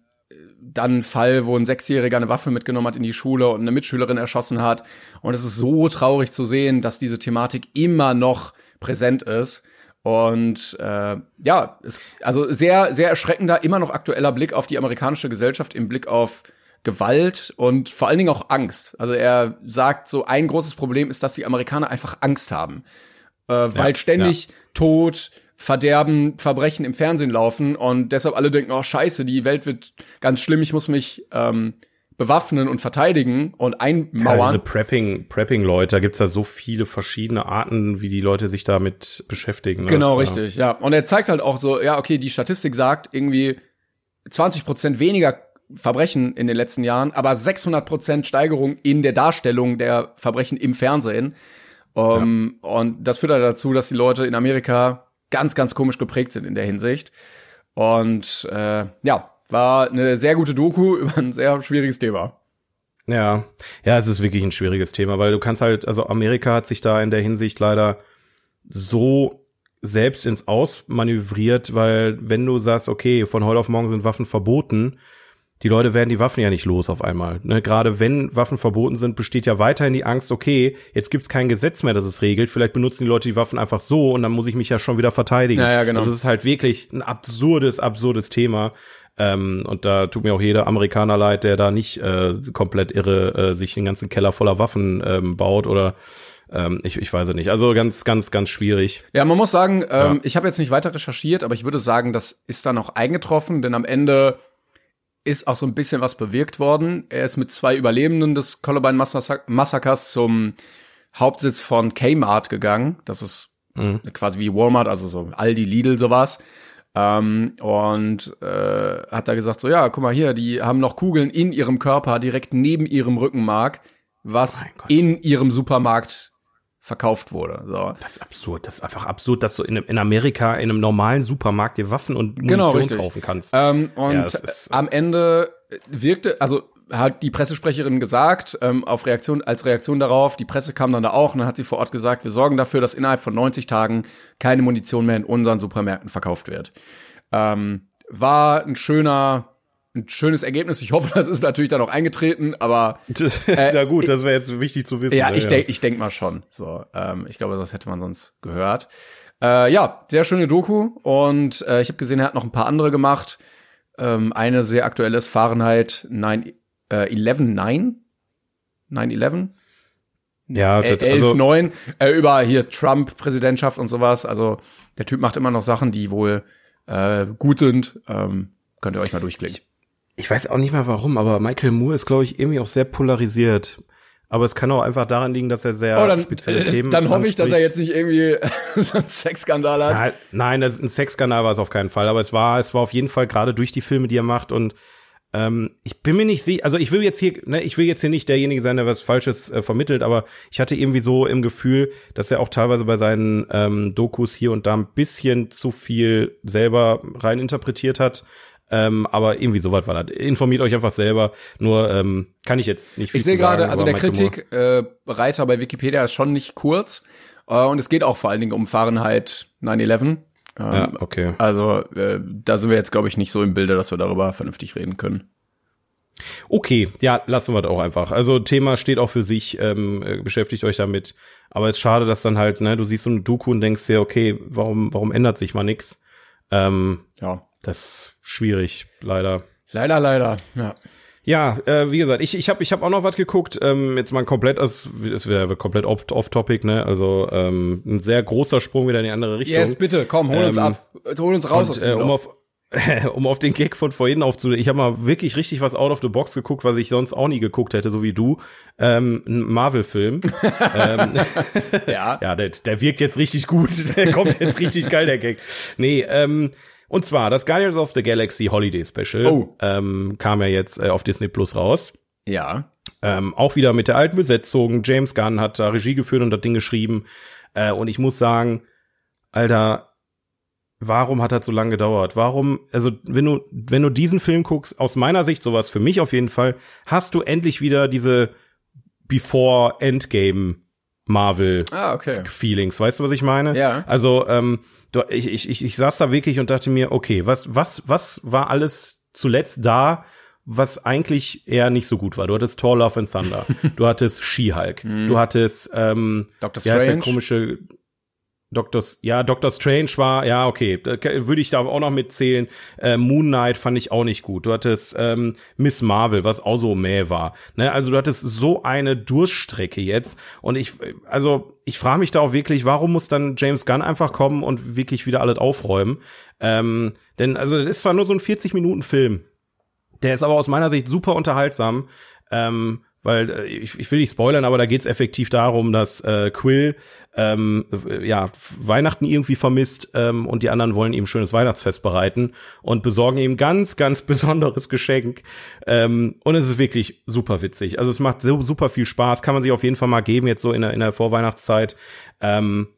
dann ein Fall, wo ein Sechsjähriger eine Waffe mitgenommen hat in die Schule und eine Mitschülerin erschossen hat. Und es ist so traurig zu sehen, dass diese Thematik immer noch präsent ist. Und äh, ja, es, also sehr, sehr erschreckender, immer noch aktueller Blick auf die amerikanische Gesellschaft im Blick auf Gewalt und vor allen Dingen auch Angst. Also er sagt, so ein großes Problem ist, dass die Amerikaner einfach Angst haben. Äh, weil Ja, ständig Tod, Verderben, Verbrechen im Fernsehen laufen und deshalb alle denken, oh scheiße, die Welt wird ganz schlimm, ich muss mich ähm, bewaffnen und verteidigen und Ja, diese einmauern. Prepping, Prepping-Leute, da gibt's da so viele verschiedene Arten, wie die Leute sich damit beschäftigen. ne? Genau, Das, richtig, ja. Und er zeigt halt auch so, ja, okay, die Statistik sagt irgendwie 20 Prozent weniger Verbrechen in den letzten Jahren, aber 600 Prozent Steigerung in der Darstellung der Verbrechen im Fernsehen. Um, ja. Und das führt halt dazu, dass die Leute in Amerika ganz, ganz komisch geprägt sind in der Hinsicht. Und äh, ja, war eine sehr gute Doku über ein sehr schwieriges Thema. Ja, ja, es ist wirklich ein schwieriges Thema, weil du kannst halt, also Amerika hat sich da in der Hinsicht leider so selbst ins Aus manövriert, weil wenn du sagst, okay, von heute auf morgen sind Waffen verboten, die Leute werden die Waffen ja nicht los auf einmal. Ne? Gerade wenn Waffen verboten sind, besteht ja weiterhin die Angst, okay, jetzt gibt's kein Gesetz mehr, das es regelt. Vielleicht benutzen die Leute die Waffen einfach so und dann muss ich mich ja schon wieder verteidigen. Ja, ja, genau. Also es ist halt wirklich ein absurdes, absurdes Thema. Ähm, und da tut mir auch jeder Amerikaner leid, der da nicht äh, komplett irre äh, sich den ganzen Keller voller Waffen ähm, baut oder ähm, ich, ich weiß es nicht. Also ganz, ganz, ganz schwierig. Ja, man muss sagen, ähm, ja. ich habe jetzt nicht weiter recherchiert, aber ich würde sagen, das ist dann auch eingetroffen, denn am Ende ist auch so ein bisschen was bewirkt worden. Er ist mit zwei Überlebenden des Columbine Massakers zum Hauptsitz von Kmart gegangen. Das ist mhm. quasi wie Walmart, also so Aldi, Lidl, sowas. Ähm, und äh, hat da gesagt, so ja, guck mal hier, die haben noch Kugeln in ihrem Körper direkt neben ihrem Rückenmark, was oh in ihrem Supermarkt verkauft wurde. So. Das ist absurd. Das ist einfach absurd, dass du in, in Amerika in einem normalen Supermarkt dir Waffen und genau, Munition genau, kaufen kannst. Ähm, und ja, am Ende wirkte, also hat die Pressesprecherin gesagt, ähm, auf Reaktion, als Reaktion darauf, die Presse kam dann da auch und dann hat sie vor Ort gesagt, wir sorgen dafür, dass innerhalb von 90 Tagen keine Munition mehr in unseren Supermärkten verkauft wird. Ähm, war ein schöner ein schönes Ergebnis. Ich hoffe, das ist natürlich dann auch eingetreten, aber äh, ja gut, das wäre jetzt wichtig zu wissen. Ja, ich ja. denke, ich denk mal schon. So, ähm, ich glaube, das hätte man sonst gehört. Äh, ja, sehr schöne Doku und äh, ich habe gesehen, er hat noch ein paar andere gemacht. Ähm, eine sehr aktuelle ist Fahrenheit 9 äh, 11 9 9 11 ja, das, 11, also 9 äh, über hier Trump Präsidentschaft und sowas. Also der Typ macht immer noch Sachen, die wohl äh, gut sind. Ähm, könnt ihr euch mal durchklicken. Ich ich weiß auch nicht mal warum, aber Michael Moore ist, glaube ich, irgendwie auch sehr polarisiert. Aber es kann auch einfach daran liegen, dass er sehr oh, dann, spezielle äh, Themen Dann hoffe ich, dass er jetzt nicht irgendwie so einen Sexskandal hat. Nein, nein, das ist ein Sexskandal war es auf keinen Fall. Aber es war, es war auf jeden Fall gerade durch die Filme, die er macht und ähm, ich bin mir nicht sicher, also ich will jetzt hier, ne, ich will jetzt hier nicht derjenige sein, der was Falsches äh, vermittelt, aber ich hatte irgendwie so im Gefühl, dass er auch teilweise bei seinen ähm, Dokus hier und da ein bisschen zu viel selber rein interpretiert hat. Ähm, aber irgendwie sowas war das. Informiert euch einfach selber. Nur ähm, kann ich jetzt nicht viel Ich sehe gerade, also der Kritikreiter äh, bei Wikipedia ist schon nicht kurz. Äh, und es geht auch vor allen Dingen um Fahrenheit 9-11. Ähm, ja, okay. Also äh, da sind wir jetzt, glaube ich, nicht so im Bilde, dass wir darüber vernünftig reden können. Okay, ja, lassen wir das auch einfach. Also Thema steht auch für sich, ähm, äh, beschäftigt euch damit. Aber es ist schade, dass dann halt, ne, du siehst so ein Doku und denkst dir, okay, warum, warum ändert sich mal nix? Ähm, ja. Das ist schwierig, leider. Leider, leider, ja. Ja, äh, wie gesagt, ich, ich habe ich hab auch noch was geguckt. Ähm, jetzt mal komplett, es wäre komplett off-topic, ne? Also ähm, ein sehr großer Sprung wieder in die andere Richtung. Yes, bitte, komm, hol uns ähm, ab. Hol uns raus und, aus dem äh, um auf, um auf den Gag von vorhin aufzunehmen, ich habe mal wirklich richtig was out of the box geguckt, was ich sonst auch nie geguckt hätte, so wie du. Ähm, ein Marvel-Film. ähm, ja. ja, der, der wirkt jetzt richtig gut. Der kommt jetzt richtig geil, der Gag. Nee, ähm, und zwar das Guardians of the Galaxy Holiday Special oh. ähm, kam ja jetzt äh, auf Disney Plus raus. Ja. Ähm, auch wieder mit der alten Besetzung. James Gunn hat da Regie geführt und das Ding geschrieben. Äh, und ich muss sagen, Alter, warum hat das so lange gedauert? Warum, also wenn du, wenn du diesen Film guckst, aus meiner Sicht, sowas für mich auf jeden Fall, hast du endlich wieder diese Before Endgame Marvel ah, okay. Feelings. Weißt du, was ich meine? Ja. Also, ähm, ich, ich, ich, ich saß da wirklich und dachte mir, okay, was, was, was war alles zuletzt da, was eigentlich eher nicht so gut war. Du hattest Thor Love and Thunder, du hattest She-Hulk, mhm. du hattest ähm, Doctor Strange. Ja, der komische Doctor, ja, Doctor Strange war, ja, okay, würde ich da auch noch mitzählen. Äh, Moon Knight fand ich auch nicht gut. Du hattest ähm, Miss Marvel, was auch so mäh war. Ne? Also du hattest so eine Durststrecke jetzt. Und ich, also ich frage mich da auch wirklich, warum muss dann James Gunn einfach kommen und wirklich wieder alles aufräumen? Ähm, denn, also das ist zwar nur so ein 40-Minuten-Film, der ist aber aus meiner Sicht super unterhaltsam. Ähm, weil äh, ich, ich will nicht spoilern, aber da geht's effektiv darum, dass äh, Quill ähm, ja Weihnachten irgendwie vermisst ähm, und die anderen wollen ihm ein schönes Weihnachtsfest bereiten und besorgen ihm ganz, ganz besonderes Geschenk. Ähm, und es ist wirklich super witzig. Also es macht so super viel Spaß, kann man sich auf jeden Fall mal geben jetzt so in der, in der Vorweihnachtszeit. Ähm,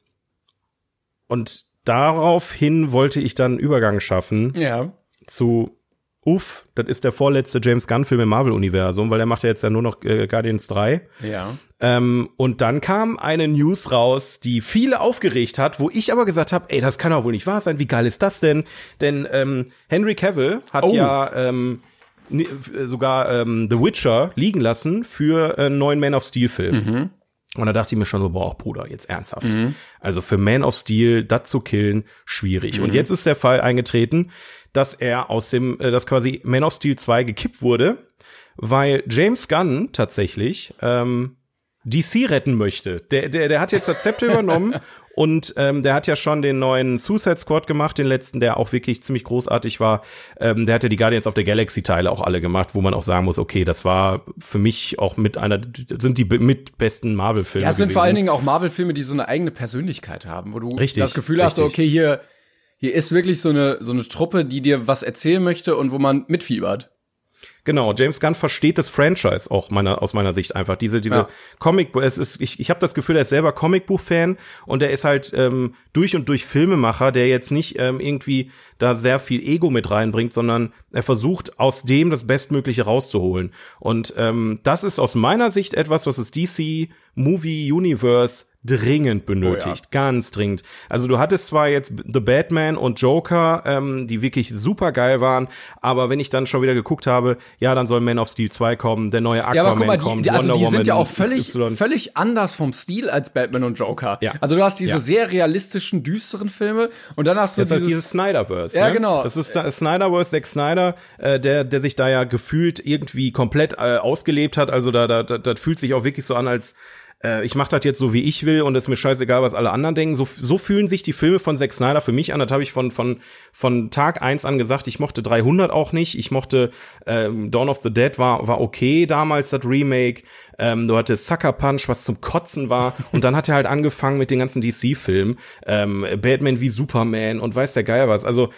und daraufhin wollte ich dann Übergang schaffen Ja. zu Uff, das ist der vorletzte James Gunn-Film im Marvel-Universum, weil er macht ja jetzt ja nur noch äh, Guardians 3. Ja. Ähm, und dann kam eine News raus, die viele aufgeregt hat, wo ich aber gesagt habe, ey, das kann doch wohl nicht wahr sein, wie geil ist das denn? Denn ähm, Henry Cavill hat Oh. ja ähm, äh, sogar ähm, The Witcher liegen lassen für einen neuen Man of Steel-Film. Und da dachte ich mir schon so, boah, Bruder, jetzt ernsthaft. Also für Man of Steel, das zu killen, schwierig. Und jetzt ist der Fall eingetreten, dass er aus dem, äh, dass quasi Man of Steel 2 gekippt wurde, weil James Gunn tatsächlich ähm, DC retten möchte. Der, der, der hat jetzt das Zepter übernommen und ähm, der hat ja schon den neuen Suicide Squad gemacht, den letzten, der auch wirklich ziemlich großartig war. Ähm, der hat ja die Guardians of the Galaxy Teile auch alle gemacht, wo man auch sagen muss, okay, das war für mich auch mit einer, sind die mit besten Marvel-Filme. Ja, es sind gewesen. vor allen Dingen auch Marvel-Filme, die so eine eigene Persönlichkeit haben, wo du Richtig, das Gefühl hast, so, okay, hier, hier ist wirklich so eine, so eine Truppe, die dir was erzählen möchte und wo man mitfiebert. Genau, James Gunn versteht das Franchise auch meiner, aus meiner Sicht einfach. Diese, diese Ja. Comic, es ist, ich, ich habe das Gefühl, er ist selber Comicbuch-Fan und er ist halt ähm, durch und durch Filmemacher, der jetzt nicht ähm, irgendwie da sehr viel Ego mit reinbringt, sondern er versucht aus dem das Bestmögliche rauszuholen. Und ähm, das ist aus meiner Sicht etwas, was das DC Movie Universe dringend benötigt, ganz dringend. Also du hattest zwar jetzt The Batman und Joker, ähm, die wirklich super geil waren, aber wenn ich dann schon wieder geguckt habe, ja, dann soll Man of Steel 2 kommen, der neue Aquaman Ja, aber guck mal, die, kommt, die, also Wonder die sind ja auch völlig, XY. völlig anders vom Stil als Batman und Joker. Ja. Also du hast diese Ja. sehr realistischen, düsteren Filme und dann hast du halt dieses, dieses Snyderverse. Ja, ne? genau. Das ist Snyderverse, Zack Snyder, äh, der, der sich da ja gefühlt irgendwie komplett äh, ausgelebt hat. Also da, da, da, das fühlt sich auch wirklich so an, als äh, ich mache das jetzt so, wie ich will und es ist mir scheißegal, was alle anderen denken. So, so fühlen sich die Filme von Zack Snyder für mich an. Das habe ich von, von, von Tag eins an gesagt. Ich mochte 300 auch nicht. Ich mochte ähm, Dawn of the Dead war, war okay damals, das Remake. Ähm, du hattest Sucker Punch, was zum Kotzen war. Und dann hat er halt angefangen mit den ganzen DC-Filmen. Ähm, Batman wie Superman und weiß der Geier was. Also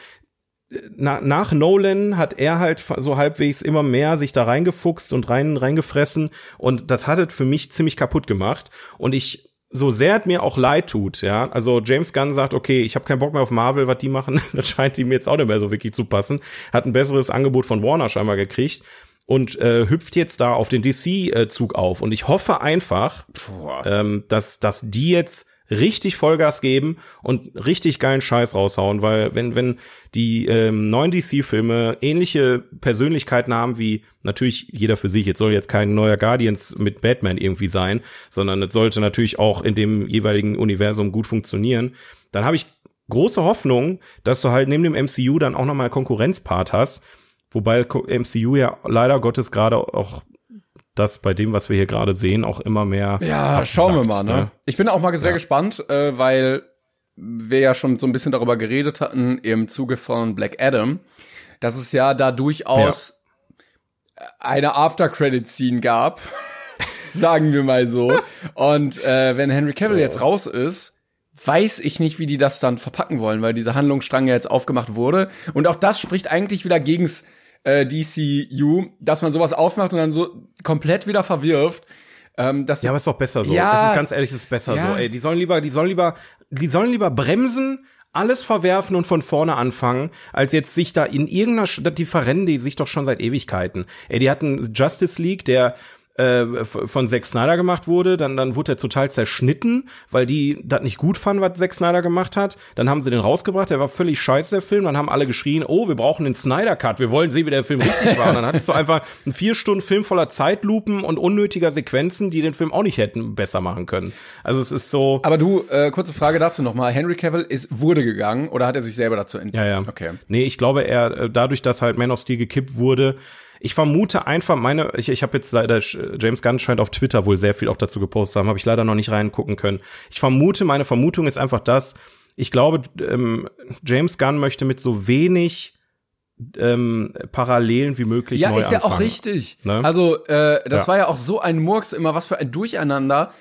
na, nach Nolan hat er halt so halbwegs immer mehr sich da reingefuchst und rein reingefressen. Und das hat es für mich ziemlich kaputt gemacht. Und ich so sehr es mir auch leid tut, ja, also James Gunn sagt, okay, ich habe keinen Bock mehr auf Marvel, was die machen, das scheint ihm jetzt auch nicht mehr so wirklich zu passen, hat ein besseres Angebot von Warner scheinbar gekriegt und äh, hüpft jetzt da auf den DC-Zug auf. Und ich hoffe einfach, ähm, dass, dass die jetzt richtig Vollgas geben und richtig geilen Scheiß raushauen, weil wenn, wenn die ähm, neuen DC-Filme ähnliche Persönlichkeiten haben wie natürlich jeder für sich, jetzt soll jetzt kein neuer Guardians mit Batman irgendwie sein, sondern es sollte natürlich auch in dem jeweiligen Universum gut funktionieren, dann habe ich große Hoffnung, dass du halt neben dem MCU dann auch nochmal Konkurrenzpart hast, wobei MCU ja leider Gottes gerade auch das bei dem, was wir hier gerade sehen, auch immer mehr Ja, schauen wir mal, absackt, ne? Ich bin auch mal sehr gespannt, äh, weil wir ja schon so ein bisschen darüber geredet hatten im Zuge von Black Adam, dass es ja da durchaus eine After-Credit-Scene gab, sagen wir mal so. Und äh, wenn Henry Cavill jetzt raus ist, weiß ich nicht, wie die das dann verpacken wollen, weil dieser Handlungsstrang ja jetzt aufgemacht wurde. Und auch das spricht eigentlich wieder gegens äh, DCU, dass man sowas aufmacht und dann so komplett wieder verwirft. Ähm, dass Ja, aber ist doch besser so. Ja. das ist ganz ehrlich, das ist besser Ja. so. Ey, die sollen lieber, die sollen lieber, die sollen lieber bremsen, alles verwerfen und von vorne anfangen, als jetzt sich da in irgendeiner, Sch- die verrennen die sich doch schon seit Ewigkeiten. Ey, die hatten Justice League, der äh, von Zack Snyder gemacht wurde, dann dann wurde er total zerschnitten, weil die das nicht gut fanden, was Zack Snyder gemacht hat. Dann haben sie den rausgebracht, der war völlig scheiße der Film. Dann haben alle geschrien, oh, wir brauchen den Snyder Cut, wir wollen sehen, wie der Film richtig war. Und dann hattest du einfach einen vier Stunden Film voller Zeitlupen und unnötiger Sequenzen, die den Film auch nicht hätten besser machen können. Also es ist so. Aber du, äh, kurze Frage dazu nochmal. Henry Cavill ist, wurde gegangen oder hat er sich selber dazu entschieden? Ja, ja. Okay. Nee, ich glaube, er, äh, dadurch, dass halt Man of Steel gekippt wurde, ich vermute einfach, meine, ich, ich habe jetzt leider, James Gunn scheint auf Twitter wohl sehr viel auch dazu gepostet zu haben, habe ich leider noch nicht reingucken können. Ich vermute, meine Vermutung ist einfach das, ich glaube, ähm, James Gunn möchte mit so wenig ähm, Parallelen wie möglich Ja, neu ist ja auch richtig. Ne? Also, äh, das Ja. war ja auch so ein Murks, immer was für ein Durcheinander.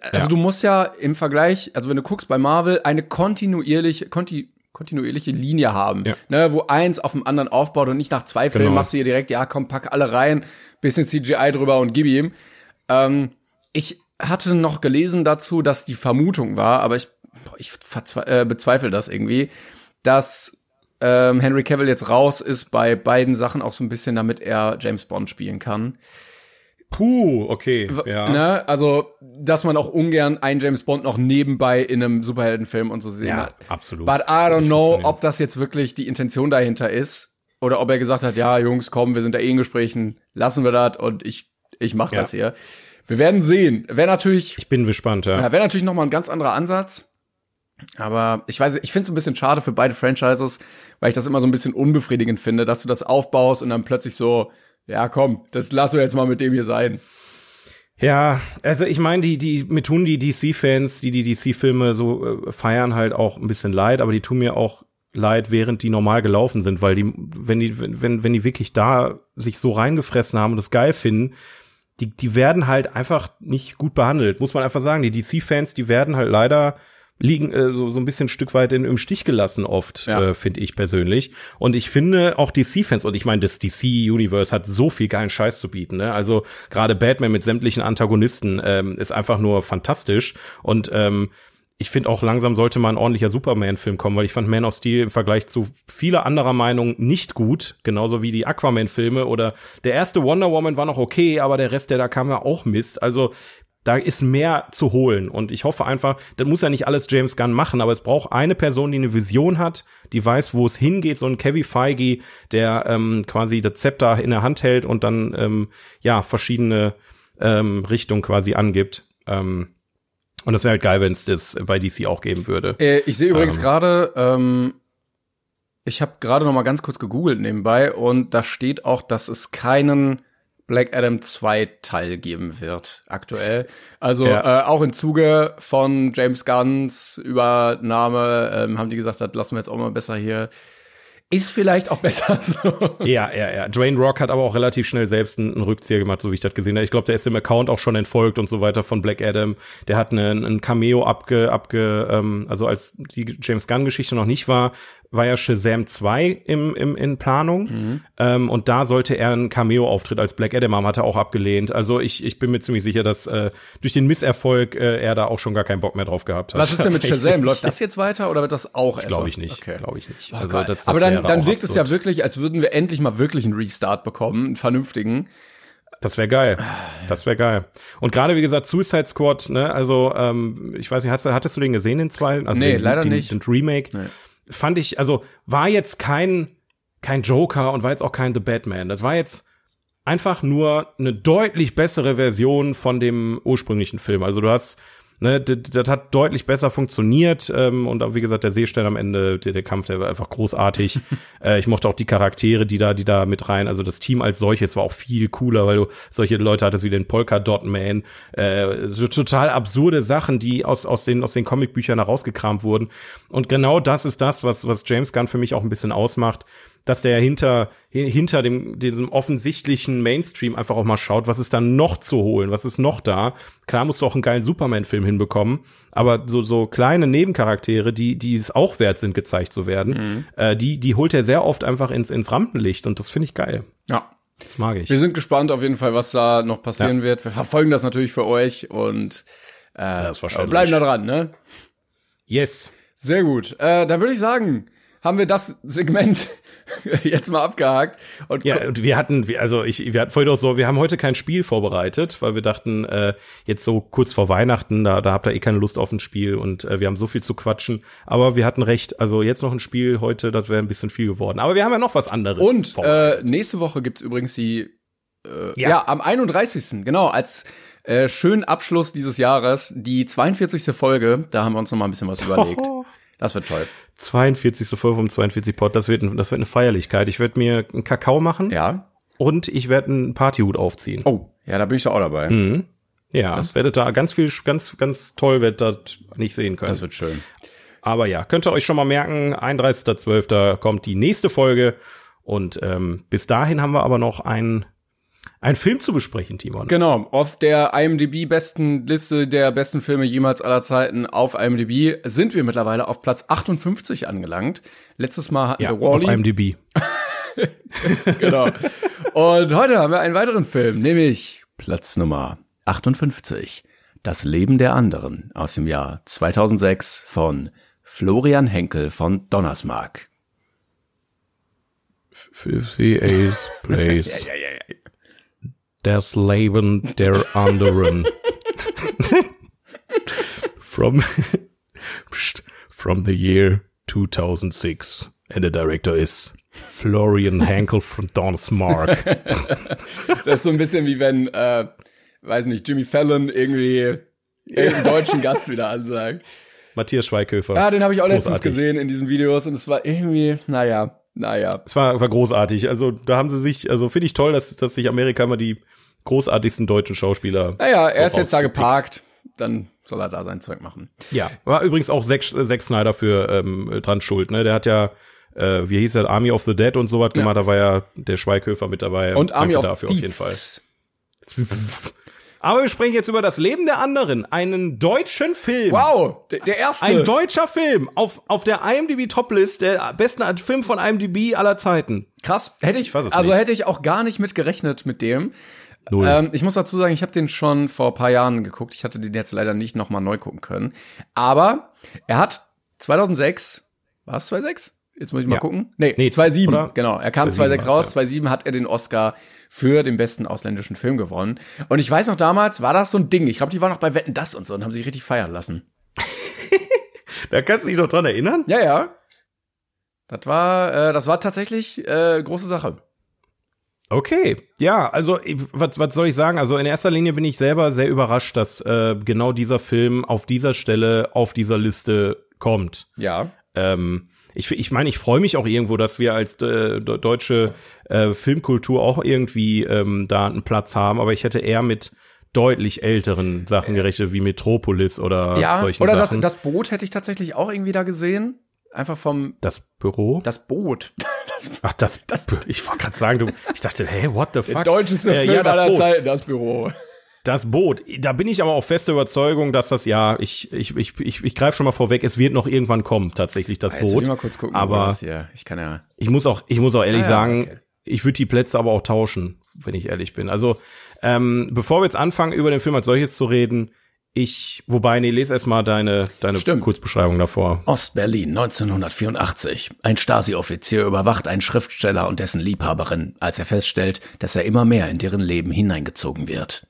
Also Ja. du musst ja im Vergleich, also wenn du guckst bei Marvel, eine kontinuierliche, konti kontinuierliche Linie haben, Ja. ne, wo eins auf dem anderen aufbaut und nicht nach zwei Filmen Genau. machst du hier direkt, ja komm, pack alle rein, bisschen CGI drüber und gib ihm. Ähm, ich hatte noch gelesen dazu, dass die Vermutung war, aber ich, ich äh, bezweifle das irgendwie, dass ähm, Henry Cavill jetzt raus ist bei beiden Sachen auch so ein bisschen, damit er James Bond spielen kann. Puh, okay, ja. Ne? Also, dass man auch ungern einen James Bond noch nebenbei in einem Superheldenfilm und so sehen Ja, hat. absolut. But I don't know, ob das jetzt wirklich die Intention dahinter ist oder ob er gesagt hat, ja, Jungs, komm, wir sind da eh in Gesprächen, lassen wir das und ich ich mach Ja. das hier. Wir werden sehen. Wäre natürlich Ich bin gespannt, ja. ja, wäre natürlich noch mal ein ganz anderer Ansatz. Aber ich weiß, ich finde es ein bisschen schade für beide Franchises, weil ich das immer so ein bisschen unbefriedigend finde, dass du das aufbaust und dann plötzlich so, ja, komm, das lass du jetzt mal mit dem hier sein. Ja, also ich meine, die, die, mir tun die DC-Fans, die die DC-Filme so äh, feiern, halt auch ein bisschen leid, aber die tun mir auch leid, während die normal gelaufen sind, weil die, wenn die, wenn, wenn die wirklich da sich so reingefressen haben und das geil finden, die, die werden halt einfach nicht gut behandelt, muss man einfach sagen. Die DC-Fans, die werden halt leider liegen äh, so, so ein bisschen ein Stück weit in, im Stich gelassen oft, Ja. äh, finde ich persönlich. Und ich finde auch DC-Fans, und ich meine, das DC-Universe hat so viel geilen Scheiß zu bieten. Ne? Also gerade Batman mit sämtlichen Antagonisten ähm, ist einfach nur fantastisch. Und ähm, ich finde auch langsam sollte mal ein ordentlicher Superman-Film kommen, weil ich fand Man of Steel im Vergleich zu vieler anderer Meinung nicht gut, genauso wie die Aquaman-Filme oder der erste Wonder Woman war noch okay, aber der Rest, der da kam, ja auch Mist. Also da ist mehr zu holen und ich hoffe einfach, das muss ja nicht alles James Gunn machen, aber es braucht eine Person, die eine Vision hat, die weiß, wo es hingeht, so ein Kevin Feige, der ähm, quasi das Zepter in der Hand hält und dann ähm, ja verschiedene ähm, Richtungen quasi angibt. Ähm, und das wäre halt geil, wenn es das bei DC auch geben würde. Äh, ich sehe übrigens Ähm. gerade, ähm, ich habe gerade noch mal ganz kurz gegoogelt nebenbei und da steht auch, dass es keinen Black Adam 2 Teil geben wird aktuell. Also Ja. äh, auch im Zuge von James Gunns Übernahme ähm, haben die gesagt, das lassen wir jetzt auch mal besser hier. Ist vielleicht auch besser so. Ja, ja, ja. Dwayne Rock hat aber auch relativ schnell selbst einen, einen Rückzieher gemacht, so wie ich das gesehen habe. Ich glaube, der ist im Account auch schon entfolgt und so weiter von Black Adam. Der hat einen, einen Cameo abge, abge ähm, also als die James Gunn-Geschichte noch nicht war, war ja Shazam 2 im, im, in Planung. Ähm, und da sollte er einen Cameo-Auftritt als Black Adam haben, hat er auch abgelehnt. Also ich, ich bin mir ziemlich sicher, dass äh, durch den Misserfolg äh, er da auch schon gar keinen Bock mehr drauf gehabt hat. Was ist denn mit. Shazam? Läuft das jetzt weiter oder wird das auch erst Glaube ich nicht. Okay. Glaube ich nicht. Oh, Also das- das Aber dann, dann auch wirkt es ja absurd. wirklich, als würden wir endlich mal wirklich einen Restart bekommen, einen vernünftigen. Das wäre geil. Das wäre geil. Und gerade wie gesagt, Suicide Squad, ne, also ähm, ich weiß nicht, hast, hattest du den gesehen, den zwei? Also Nee, den, leider den, nicht. Den Remake. Nee. Fand ich, also war jetzt kein, kein Joker und war jetzt auch kein The Batman. Das war jetzt einfach nur eine deutlich bessere Version von dem ursprünglichen Film. Also du hast, ne, das, das hat deutlich besser funktioniert ähm, und auch, wie gesagt, der Seestern am Ende, der, der Kampf, der war einfach großartig. äh, ich mochte auch die Charaktere, die da, die da mit rein, also das Team als solches war auch viel cooler, weil du solche Leute hattest wie den Polka Dot Man, äh, so total absurde Sachen, die aus, aus den, aus den Comicbüchern herausgekramt wurden. Und genau das ist das, was, was James Gunn für mich auch ein bisschen ausmacht dass der hinter, hinter dem, diesem offensichtlichen Mainstream einfach auch mal schaut, was ist da noch zu holen, was ist noch da. Klar musst du auch einen geilen Superman-Film hinbekommen, aber so, so kleine Nebencharaktere, die, die es auch wert sind, gezeigt zu werden, äh, die, die holt er sehr oft einfach ins, ins Rampenlicht und das finde ich geil. Ja. Das mag ich. Wir sind gespannt auf jeden Fall, was da noch passieren wird. Wir verfolgen das natürlich für euch und äh, Selbstverständlich. bleiben da dran, ne? Yes. Sehr gut. Äh, dann würde ich sagen, haben wir das Segment jetzt mal abgehakt. Und Ja, und wir hatten, also ich, wir hatten vorhin auch so, wir haben heute kein Spiel vorbereitet, weil wir dachten, äh, jetzt so kurz vor Weihnachten, da, da habt ihr eh keine Lust auf ein Spiel und äh, wir haben so viel zu quatschen. Aber wir hatten recht, also jetzt noch ein Spiel heute, das wäre ein bisschen viel geworden. Aber wir haben ja noch was anderes. Und äh, nächste Woche gibt's übrigens die, äh, Ja. ja. am 31. Genau, als äh, schönen Abschluss dieses Jahres, die 42. Folge. Da haben wir uns noch mal ein bisschen was überlegt. Das wird toll. 42. Folge vom 42 Pod, das wird, ein- das wird eine Feierlichkeit. Ich werde mir einen Kakao machen Ja. und ich werde einen Partyhut aufziehen. Oh, ja, da bin ich doch auch dabei. Mhm. Ja, das werdet da ganz viel, ganz, ganz toll werdet das nicht sehen können. Das wird schön. Aber ja, könnt ihr euch schon mal merken, 31.12. kommt die nächste Folge. Und ähm, bis dahin haben wir aber noch einen ein Film zu besprechen, Timon. Genau, auf der IMDb-besten Liste der besten Filme jemals aller Zeiten auf IMDb sind wir mittlerweile auf Platz 58 angelangt. Letztes Mal hatten ja, wir Wally. Auf IMDb. genau. Und heute haben wir einen weiteren Film, nämlich Platz Nummer 58. Das Leben der anderen aus dem Jahr 2006 von Florian Henkel von Donnersmarck. 58th place. ja, ja, ja. Das Leben der anderen. from, from the year 2006. And the director is Florian Henkel von Donsmark. Das ist so ein bisschen wie wenn, äh, weiß nicht, Jimmy Fallon irgendwie irgendeinen deutschen Gast wieder ansagt. Matthias Schweighöfer. Ja, den habe ich auch letztens Großartig. gesehen in diesen Videos und es war irgendwie, naja, naja. Es war, war großartig. Also da haben sie sich, also finde ich toll, dass, dass sich Amerika immer die großartigsten deutschen Schauspieler. Naja, er ist so jetzt da geparkt, dann soll er da sein Zeug machen. Ja, war übrigens auch Zack, Zack Snyder für ähm, dran schuld. Ne? Der hat ja, äh, wie hieß der, Army of the Dead und so was gemacht. Da war ja der Schweighöfer mit dabei. Und Army Danke of dafür Thieves. auf jeden Fall. Aber wir sprechen jetzt über das Leben der anderen, einen deutschen Film. Wow, der, der erste. Ein deutscher Film auf, auf der IMDb Toplist, der besten Film von IMDb aller Zeiten. Krass, hätte ich, es also nicht. hätte ich auch gar nicht mit gerechnet mit dem. Null. Ähm, ich muss dazu sagen, ich habe den schon vor ein paar Jahren geguckt. Ich hatte den jetzt leider nicht noch mal neu gucken können. Aber er hat 2006, war es 2006? Jetzt muss ich mal Ja. gucken. Nee, Nee, 2007, oder? genau. Er kam 2007 2006 raus, war's, 2007 hat er den Oscar für den besten ausländischen Film gewonnen. Und ich weiß noch, damals war das so ein Ding. Ich glaube, die waren noch bei Wetten, das und so und haben sich richtig feiern lassen. Da kannst du dich noch dran erinnern? Ja, ja. Das war, äh, das war tatsächlich äh, große Sache. Okay, ja, also was, was soll ich sagen? Also in erster Linie bin ich selber sehr überrascht, dass äh, genau dieser Film auf dieser Stelle auf dieser Liste kommt. Ja. Ähm, ich ich meine, ich freue mich auch irgendwo, dass wir als äh, de- deutsche äh, Filmkultur auch irgendwie ähm, da einen Platz haben, aber ich hätte eher mit deutlich älteren Sachen gerechnet, wie Metropolis oder Ja, solchen oder das, Sachen. das Boot hätte ich tatsächlich auch irgendwie da gesehen. Einfach vom, das Büro? das Boot. Das Ach, das, ich wollte gerade sagen, du, ich dachte, hey, what the fuck? deutscheste Äh, Film ja, das aller Boot. Zeiten, das Büro. Das Boot, da bin ich aber auch feste Überzeugung, dass das ja, ich, ich, ich, ich, ich greife schon mal vorweg, es wird noch irgendwann kommen, tatsächlich das Jetzt will Boot. ich mal kurz gucken, aber das hier. Ich kann ja. ich muss auch, ich muss auch ehrlich Ah ja, sagen, okay. ich würde die Plätze aber auch tauschen, wenn ich ehrlich bin. Also, ähm, bevor wir jetzt anfangen, über den Film als solches zu reden, ich, wobei, nee, lese erstmal deine, deine Stimmt. Kurzbeschreibung davor. Ostberlin 1984. Ein Stasi-Offizier überwacht einen Schriftsteller und dessen Liebhaberin, als er feststellt, dass er immer mehr in deren Leben hineingezogen wird.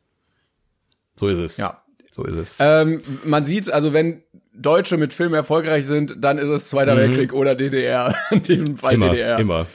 So ist es. Ja. So ist es. Ähm, man sieht, also wenn Deutsche mit Filmen erfolgreich sind, dann ist es Zweiter Weltkrieg oder DDR. In diesem Fall immer, DDR. immer.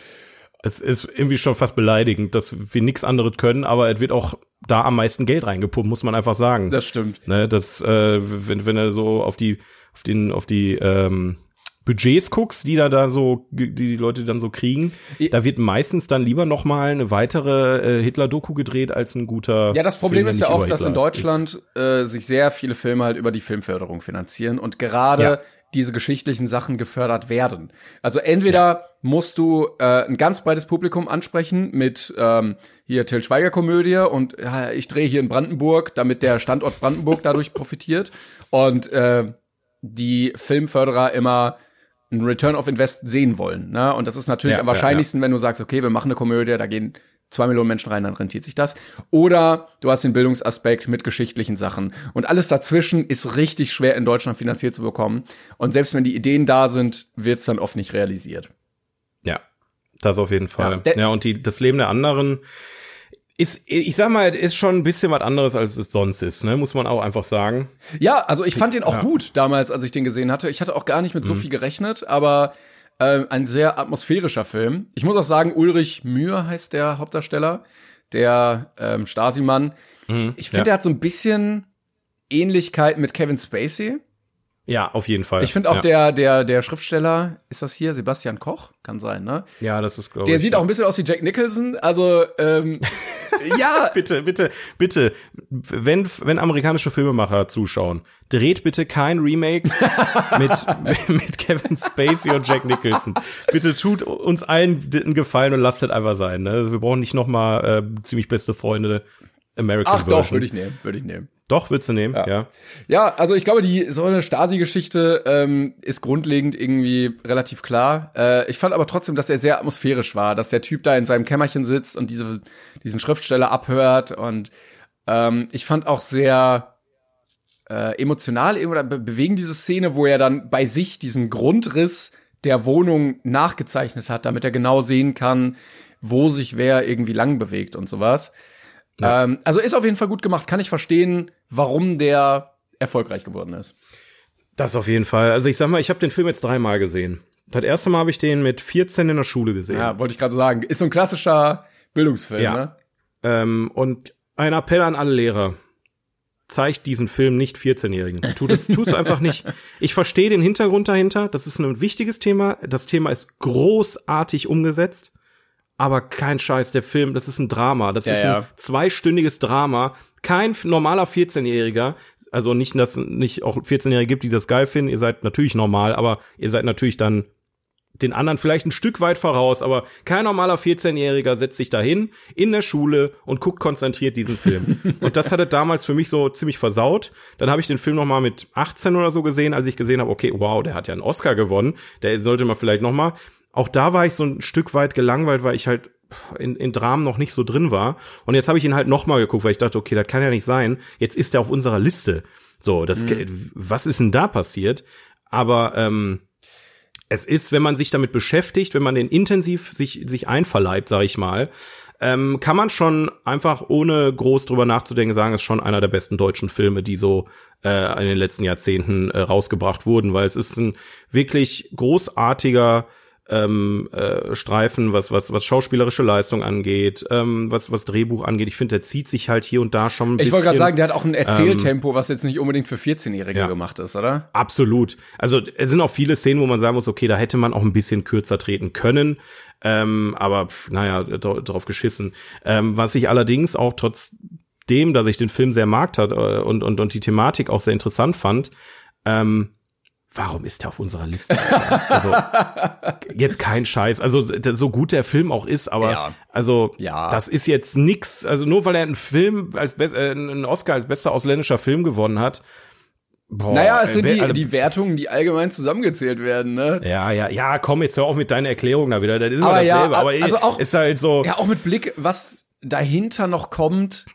Es ist irgendwie schon fast beleidigend, dass wir nichts anderes können, aber es wird auch da am meisten Geld reingepumpt, muss man einfach sagen. Das stimmt. Ne, das, äh, wenn, wenn du so auf die, auf den, auf die ähm, Budgets guckst, die da da so, die die Leute dann so kriegen, I- da wird meistens dann lieber noch mal eine weitere äh, Hitler-Doku gedreht als ein guter. Ja, das Problem Film, ist ja auch, dass in Deutschland äh, sich sehr viele Filme halt über die Filmförderung finanzieren und gerade Ja. Diese geschichtlichen Sachen gefördert werden. Also entweder musst du äh, ein ganz breites Publikum ansprechen mit ähm, hier Till Schweiger Komödie und ja, ich drehe hier in Brandenburg, damit der Standort Brandenburg dadurch profitiert und äh, die Filmförderer immer ein Return of Invest sehen wollen. Ne? Und das ist natürlich Ja, am ja, wahrscheinlichsten, wenn du sagst, okay, wir machen eine Komödie, da gehen zwei Millionen Menschen rein, dann rentiert sich das. Oder du hast den Bildungsaspekt mit geschichtlichen Sachen. Und alles dazwischen ist richtig schwer in Deutschland finanziert zu bekommen. Und selbst wenn die Ideen da sind, wird's dann oft nicht realisiert. Ja, das auf jeden Fall. Ja, Ja, und die, das Leben der anderen ist, ich sag mal, ist schon ein bisschen was anderes, als es sonst ist, ne? Muss man auch einfach sagen. Ja, also ich fand den auch Ja. gut damals, als ich den gesehen hatte. Ich hatte auch gar nicht mit so viel gerechnet, aber äh, ein sehr atmosphärischer Film. Ich muss auch sagen, Ulrich Mühe heißt der Hauptdarsteller, der ähm, Stasi-Mann. Ich finde, ja. der hat so ein bisschen Ähnlichkeit mit Kevin Spacey. Ja, auf jeden Fall. Ich finde auch ja. der, der, der Schriftsteller, ist das hier Sebastian Koch? Kann sein, ne? Ja, das ist, glaube Der ich. sieht auch ein bisschen aus wie Jack Nicholson. Also, ähm, ja, bitte, bitte, bitte, wenn, wenn amerikanische Filmemacher zuschauen, dreht bitte kein Remake mit, mit Kevin Spacey und Jack Nicholson. Bitte tut uns allen einen Gefallen und lasst es einfach sein. Ne? Also wir brauchen nicht noch mal äh, ziemlich beste Freunde American ach Version. doch, würde ich nehmen, würde ich nehmen. Doch, würdest du nehmen, ja. Ja, also ich glaube, die so eine Stasi-Geschichte ähm, ist grundlegend irgendwie relativ klar. Äh, ich fand aber trotzdem, dass er sehr atmosphärisch war, dass der Typ da in seinem Kämmerchen sitzt und diese, diesen Schriftsteller abhört. Und ähm, ich fand auch sehr äh, emotional oder be bewegen diese Szene, wo er dann bei sich diesen Grundriss der Wohnung nachgezeichnet hat, damit er genau sehen kann, wo sich wer irgendwie lang bewegt und sowas. Ja. Ähm, also ist auf jeden Fall gut gemacht. Kann ich verstehen, warum der erfolgreich geworden ist. Das auf jeden Fall. Also ich sag mal, ich habe den Film jetzt dreimal gesehen. Das erste Mal habe ich den mit 14 in der Schule gesehen. Ja, wollte ich gerade sagen. Ist so ein klassischer Bildungsfilm, Ja. ne? Ähm, und ein Appell an alle Lehrer. Zeigt diesen Film nicht 14-Jährigen. Tu das, tu's einfach nicht. Ich verstehe den Hintergrund dahinter. Das ist ein wichtiges Thema. Das Thema ist großartig umgesetzt. Aber kein Scheiß, der Film, das ist ein Drama. Das Ja, ist ein ja. zweistündiges Drama. Kein normaler 14-Jähriger, also nicht, dass es nicht auch 14-Jährige gibt, die das geil finden. Ihr seid natürlich normal, aber ihr seid natürlich dann den anderen vielleicht ein Stück weit voraus, aber kein normaler 14-Jähriger setzt sich dahin in der Schule und guckt konzentriert diesen Film. und das hatte damals für mich so ziemlich versaut. Dann habe ich den Film noch mal mit 18 oder so gesehen, als ich gesehen habe, okay, wow, der hat ja einen Oscar gewonnen, der sollte man vielleicht noch mal. Auch da war ich so ein Stück weit gelangweilt, weil ich halt in, in Dramen noch nicht so drin war. Und jetzt habe ich ihn halt noch mal geguckt, weil ich dachte, okay, das kann ja nicht sein. Jetzt ist er auf unserer Liste. So, das, was ist denn da passiert? Aber ähm, es ist, wenn man sich damit beschäftigt, wenn man den intensiv sich, sich einverleibt, sag ich mal, ähm, kann man schon einfach ohne groß drüber nachzudenken sagen, ist schon einer der besten deutschen Filme, die so äh, in den letzten Jahrzehnten äh, rausgebracht wurden, weil es ist ein wirklich großartiger ähm, äh, Streifen, was was was schauspielerische Leistung angeht, ähm, was was Drehbuch angeht. Ich finde, der zieht sich halt hier und da schon ein Ich bisschen. wollte gerade sagen, der hat auch ein Erzähltempo, was jetzt nicht unbedingt für 14-Jährige Ja. gemacht ist, oder? Absolut. Also es sind auch viele Szenen, wo man sagen muss, okay, da hätte man auch ein bisschen kürzer treten können. Ähm, aber pf, naja, dra- drauf geschissen. Ähm, was ich allerdings auch trotzdem, dass ich den Film sehr mag hat äh, und, und, und die Thematik auch sehr interessant fand, ähm, warum ist der auf unserer Liste? Also jetzt kein Scheiß. Also so gut der Film auch ist, aber Ja. also Ja. das ist jetzt nix. Also nur weil er einen Film als äh, einen Oscar als bester ausländischer Film gewonnen hat. Boah, naja, es ey, sind die, alle- die Wertungen, die allgemein zusammengezählt werden, ne? ja, ja, ja, komm, jetzt hör auf mit deiner Erklärung da wieder. Das ist immer Aber ja, dasselbe. aber also auch- ist halt so. Ja, auch mit Blick, was dahinter noch kommt,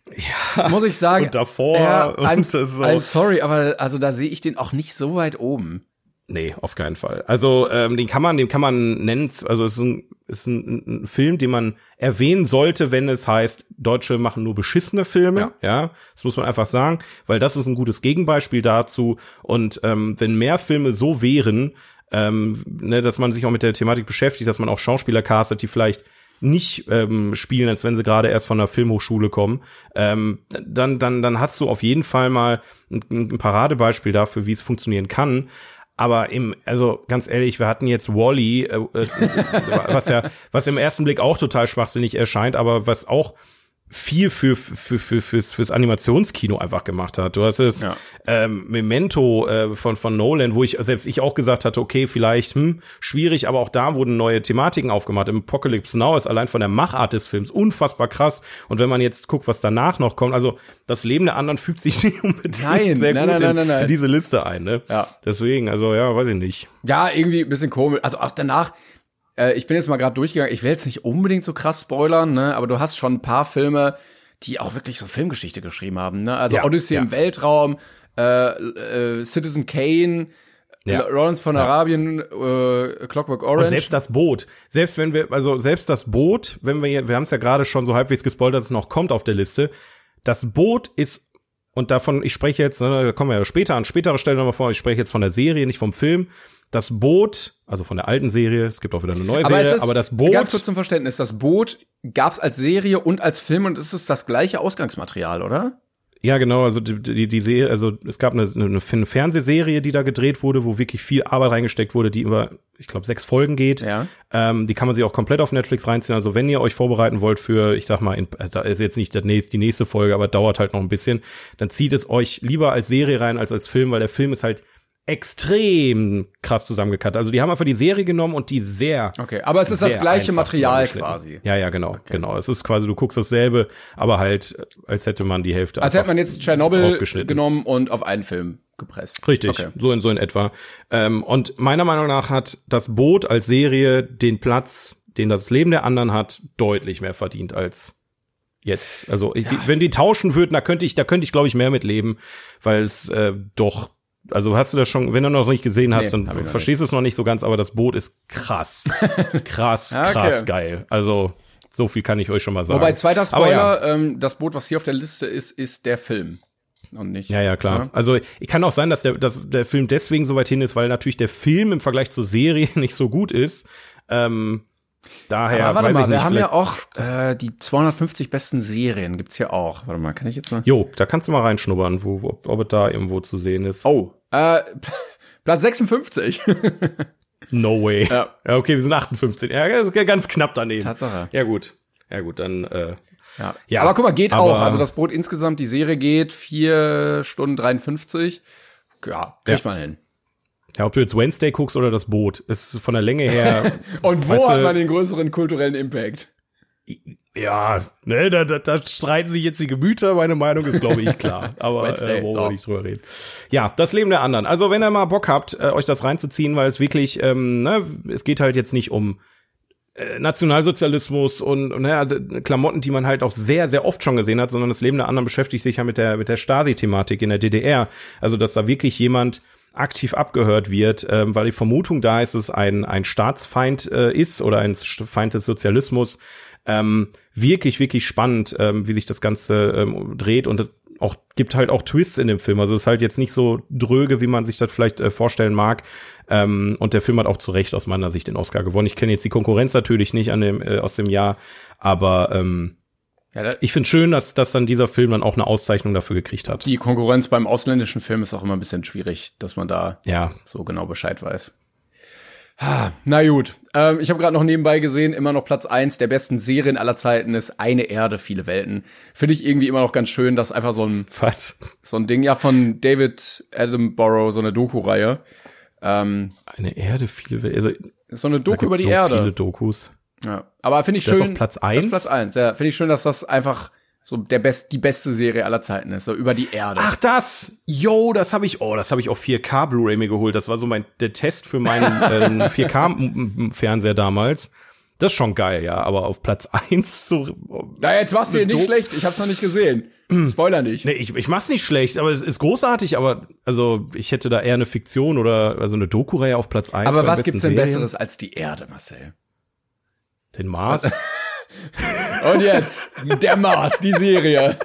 muss ich sagen. und davor ja, und I'm, so. I'm sorry, aber also da sehe ich den auch nicht so weit oben. Nee, auf keinen Fall. Also, ähm, den kann man, den kann man nennen, also es ist ein, ist ein, ein Film, den man erwähnen sollte, wenn es heißt, Deutsche machen nur beschissene Filme. Ja. Ja, das muss man einfach sagen, weil das ist ein gutes Gegenbeispiel dazu. Und ähm, wenn mehr Filme so wären, ähm, ne, dass man sich auch mit der Thematik beschäftigt, dass man auch Schauspieler castet, die vielleicht nicht ähm, spielen, als wenn sie gerade erst von der Filmhochschule kommen, ähm, dann, dann, dann hast du auf jeden Fall mal ein, ein Paradebeispiel dafür, wie es funktionieren kann. Aber im, also ganz ehrlich, wir hatten jetzt Wally, äh, äh, was ja, was im ersten Blick auch total schwachsinnig erscheint, aber was auch viel für, für, für, fürs, fürs Animationskino einfach gemacht hat. Du hast es Ja. ähm, Memento äh, von, von Nolan, wo ich selbst ich auch gesagt hatte, okay, vielleicht hm, schwierig, aber auch da wurden neue Thematiken aufgemacht. Im Apocalypse Now ist allein von der Machart des Films unfassbar krass. Und wenn man jetzt guckt, was danach noch kommt, also das Leben der anderen fügt sich nicht unbedingt Nein, sehr nein, gut nein, in, in diese Liste ein. Ne? Ja. Deswegen, also ja, weiß ich nicht. Ja, irgendwie ein bisschen komisch. Also auch danach, äh, ich bin jetzt mal gerade durchgegangen, ich will jetzt nicht unbedingt so krass spoilern, ne, aber du hast schon ein paar Filme, die auch wirklich so Filmgeschichte geschrieben haben, ne? Also Ja, Odyssey ja. im Weltraum, äh, äh, Citizen Kane, Ja. Lawrence von Arabien, äh, Clockwork Orange. Und selbst das Boot, selbst wenn wir, also selbst das Boot, wenn wir, wir haben es ja gerade schon so halbwegs gespoilert, dass es noch kommt auf der Liste. Das Boot ist, und davon, ich spreche jetzt, ne, da kommen wir ja später an spätere Stelle nochmal vor, ich spreche jetzt von der Serie, nicht vom Film. Das Boot, also von der alten Serie, es gibt auch wieder eine neue aber, es Serie, ist, aber das Boot. ganz kurz zum Verständnis, das Boot gab's als Serie und als Film und es ist das gleiche Ausgangsmaterial, oder? Ja, genau, also die, die, die Serie, also es gab eine, eine Fernsehserie, die da gedreht wurde, wo wirklich viel Arbeit reingesteckt wurde, die über, ich glaube, sechs Folgen geht. Ja. Ähm, die kann man sich auch komplett auf Netflix reinziehen. Also wenn ihr euch vorbereiten wollt für, ich sag mal, in, da ist jetzt nicht die nächste Folge, aber dauert halt noch ein bisschen, dann zieht es euch lieber als Serie rein als als Film, weil der Film ist halt extrem krass zusammengekattet. Also die haben einfach die Serie genommen und die sehr. Okay, aber es ist das gleiche Material quasi. Ja, ja, genau, okay. genau. Es ist quasi, du guckst dasselbe, aber halt, als hätte man die Hälfte. Als hätte man jetzt Tschernobyl genommen und auf einen Film gepresst. Richtig, okay. so in so in etwa. Ähm, und meiner Meinung nach hat das Boot als Serie den Platz, den das Leben der anderen hat, deutlich mehr verdient als jetzt. Also ja. wenn die tauschen würden, da könnte ich, da könnte ich glaube ich mehr mit leben, weil es äh, doch also hast du das schon, wenn du noch nicht gesehen hast, nee, dann verstehst du es noch nicht so ganz, aber das Boot ist krass. krass, okay. krass geil. Also so viel kann ich euch schon mal sagen. Wobei, zweiter Spoiler, ja. ähm, das Boot, was hier auf der Liste ist, ist der Film. Und nicht. Ja, ja, klar. Ja? Also ich kann auch sein, dass der, dass der Film deswegen so weit hin ist, weil natürlich der Film im Vergleich zur Serie nicht so gut ist. Ähm, Daher Aber warte mal, wir haben ja auch äh, die 250 besten Serien gibt's hier auch. Warte mal, kann ich jetzt mal? Jo, da kannst du mal reinschnuppern, wo, ob, ob es da irgendwo zu sehen ist. Oh, äh, Platz 56. no way. Ja. ja, okay, wir sind 58. Ja, ganz knapp daneben. Tatsache. Ja gut, ja gut, dann. Äh, ja. ja. Aber guck mal, geht auch. Also das Brot insgesamt, die Serie geht vier Stunden 53. Ja, kriegt ja. man hin. Ja, ob du jetzt Wednesday guckst oder das Boot, ist von der Länge her. Und wo hat man den größeren kulturellen Impact? Ja, ne, da, da, da streiten sich jetzt die Gemüter. Meine Meinung ist, glaube ich, klar. Aber äh, wollen so. wir nicht drüber reden. Ja, das Leben der anderen. Also, wenn ihr mal Bock habt, äh, euch das reinzuziehen, weil es wirklich, ähm, ne, es geht halt jetzt nicht um äh, Nationalsozialismus und, und ja, Klamotten, die man halt auch sehr, sehr oft schon gesehen hat, sondern das Leben der anderen beschäftigt sich ja mit der, mit der Stasi-Thematik in der DDR. Also, dass da wirklich jemand aktiv abgehört wird, ähm, weil die Vermutung da ist, dass es ein, ein Staatsfeind äh, ist oder ein Feind des Sozialismus. Ähm, wirklich, wirklich spannend, ähm, wie sich das Ganze ähm, dreht und auch gibt halt auch Twists in dem Film. Also es ist halt jetzt nicht so dröge, wie man sich das vielleicht äh, vorstellen mag. Ähm, und der Film hat auch zu Recht aus meiner Sicht den Oscar gewonnen. Ich kenne jetzt die Konkurrenz natürlich nicht an dem, äh, aus dem Jahr, aber ähm, ja, ich finde schön, dass, dass dann dieser Film dann auch eine Auszeichnung dafür gekriegt hat. Die Konkurrenz beim ausländischen Film ist auch immer ein bisschen schwierig, dass man da ja. so genau Bescheid weiß. Na gut, ähm, ich habe gerade noch nebenbei gesehen, immer noch Platz eins der besten Serien aller Zeiten ist Eine Erde, viele Welten. Finde ich irgendwie immer noch ganz schön, dass einfach so ein Was? so ein Ding ja von David Attenborough, so eine Doku-Reihe. Ähm, eine Erde, viele Welten. Also, so eine Doku über die so Erde. Viele Dokus. Ja, aber finde ich das schön. Ist auf Platz eins. Platz eins. Ja, finde ich schön, dass das einfach so der best die beste Serie aller Zeiten ist, so über die Erde. Ach das, yo, das habe ich, oh, das habe ich auf 4K Blu-ray mir geholt. Das war so mein der Test für meinen äh, 4K Fernseher damals. Das ist schon geil, ja, aber auf Platz eins so. Na, jetzt machst du hier nicht schlecht. Ich hab's noch nicht gesehen. Spoiler nicht. Nee, ich, ich mach's nicht schlecht, aber es ist großartig, aber also ich hätte da eher eine Fiktion oder also eine Doku-Reihe auf Platz eins. Aber was gibt's denn Serien? Besseres als die Erde, Marcel? Den Mars. Und jetzt der Mars, die Serie.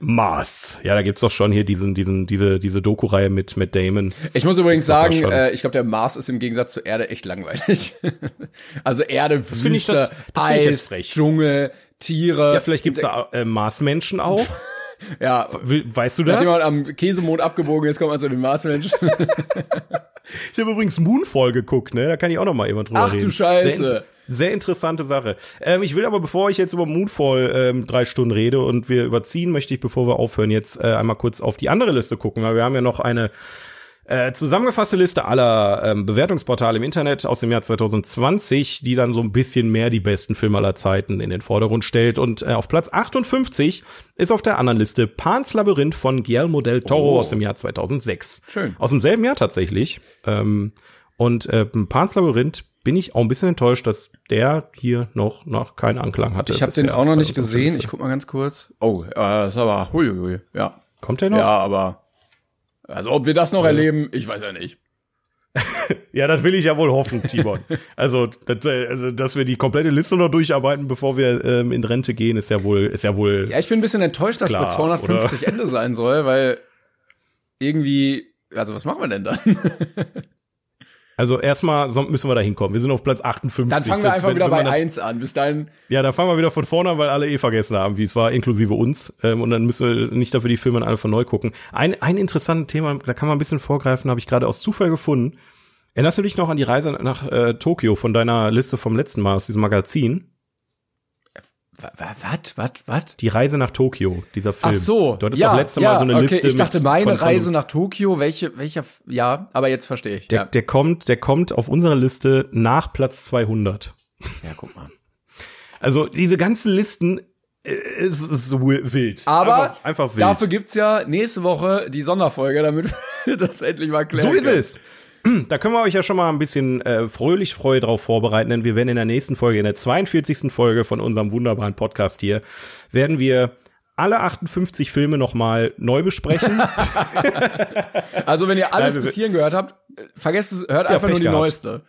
Mars. Ja, da gibt's doch schon hier diesen, diesen, diese, diese Doku-Reihe mit, mit Damon. Ich muss übrigens sagen, äh, ich glaube, der Mars ist im Gegensatz zur Erde echt langweilig. also Erde, das Wüste, ich das, das Eis, Dschungel, Tiere. Ja, vielleicht gibt's da äh, Marsmenschen auch. ja. Weißt du das? Wenn jemand am Käsemond abgebogen ist, kommt man zu den Marsmenschen. ich habe übrigens Moonfall geguckt, ne? Da kann ich auch noch mal jemand drüber Ach, reden. Ach du Scheiße. Sehr, sehr interessante Sache. Ähm, ich will aber, bevor ich jetzt über Moonfall ähm, drei Stunden rede und wir überziehen, möchte ich, bevor wir aufhören, jetzt äh, einmal kurz auf die andere Liste gucken, weil wir haben ja noch eine äh, zusammengefasste Liste aller ähm, Bewertungsportale im Internet aus dem Jahr 2020, die dann so ein bisschen mehr die besten Filme aller Zeiten in den Vordergrund stellt. Und äh, auf Platz 58 ist auf der anderen Liste Pans Labyrinth von Guillermo del Toro oh. aus dem Jahr 2006. Schön. Aus demselben Jahr tatsächlich. Ähm, und äh, Pans Labyrinth bin ich auch ein bisschen enttäuscht, dass der hier noch, noch keinen Anklang hatte. Ich habe den auch noch nicht gesehen. Ich guck mal ganz kurz. Oh, äh, das ist aber hui, hui, ja. Kommt der noch? Ja, aber also ob wir das noch ja. erleben, ich weiß ja nicht. ja, das will ich ja wohl hoffen, Timon. also, das, also, dass wir die komplette Liste noch durcharbeiten, bevor wir ähm, in Rente gehen, ist ja wohl, ist ja wohl. Ja, ich bin ein bisschen enttäuscht, dass klar, bei 250 oder? Ende sein soll, weil irgendwie, also was machen wir denn dann? Also erstmal müssen wir da hinkommen. Wir sind auf Platz 58. Dann fangen wir einfach Wenn- wieder wenn bei man das- 1 an. Bis dahin. Ja, da fangen wir wieder von vorne an, weil alle eh vergessen haben, wie es war, inklusive uns. Ähm, und dann müssen wir nicht dafür die Filme alle von neu gucken. Ein, ein interessantes Thema, da kann man ein bisschen vorgreifen, habe ich gerade aus Zufall gefunden. Erinnerst du dich noch an die Reise nach äh, Tokio von deiner Liste vom letzten Mal aus diesem Magazin? Was? Was? Was? Die Reise nach Tokio, dieser Film. Ach so. Du hattest ja, doch letzte ja, Mal so eine okay. Liste. Ich dachte, mit- meine von- Reise nach Tokio, welche, welcher, ja, aber jetzt verstehe ich. Der, ja. der kommt, der kommt auf unserer Liste nach Platz 200. ja, guck mal. Also diese ganzen Listen, äh, es ist wi- wild. Aber einfach, einfach wild. dafür gibt's ja nächste Woche die Sonderfolge, damit wir das endlich mal klären So ist können. es. Da können wir euch ja schon mal ein bisschen äh, fröhlich Freude drauf vorbereiten, denn wir werden in der nächsten Folge, in der 42. Folge von unserem wunderbaren Podcast hier, werden wir alle 58 Filme nochmal neu besprechen. Also, wenn ihr alles Nein, bis hierhin gehört habt, vergesst es, hört einfach Pech nur die gehabt. neueste.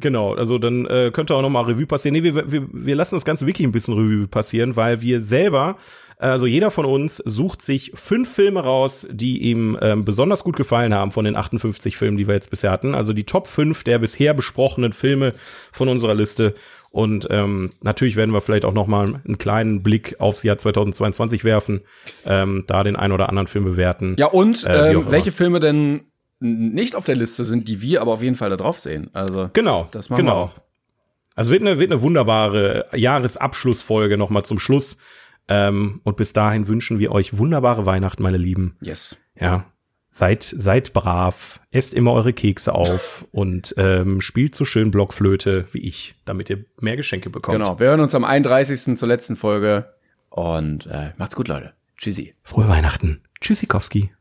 Genau, also dann äh, könnte auch nochmal Revue passieren. Nee, wir, wir, wir lassen das ganze wirklich ein bisschen Revue passieren, weil wir selber, also jeder von uns sucht sich fünf Filme raus, die ihm ähm, besonders gut gefallen haben von den 58 Filmen, die wir jetzt bisher hatten. Also die Top 5 der bisher besprochenen Filme von unserer Liste. Und ähm, natürlich werden wir vielleicht auch noch mal einen kleinen Blick aufs Jahr 2022 werfen, ähm, da den ein oder anderen Film bewerten. Ja, und Äh, ähm, welche Filme denn nicht auf der Liste sind, die wir aber auf jeden Fall da drauf sehen. Also, Genau, das machen genau. wir auch. Also wird eine, wird eine wunderbare Jahresabschlussfolge noch mal zum Schluss. Ähm, und bis dahin wünschen wir euch wunderbare Weihnachten, meine Lieben. Yes. Ja. Seid, seid brav, esst immer eure Kekse auf und ähm, spielt so schön Blockflöte wie ich, damit ihr mehr Geschenke bekommt. Genau. Wir hören uns am 31. zur letzten Folge. Und äh, macht's gut, Leute. Tschüssi. Frohe Weihnachten. Tschüssikowski.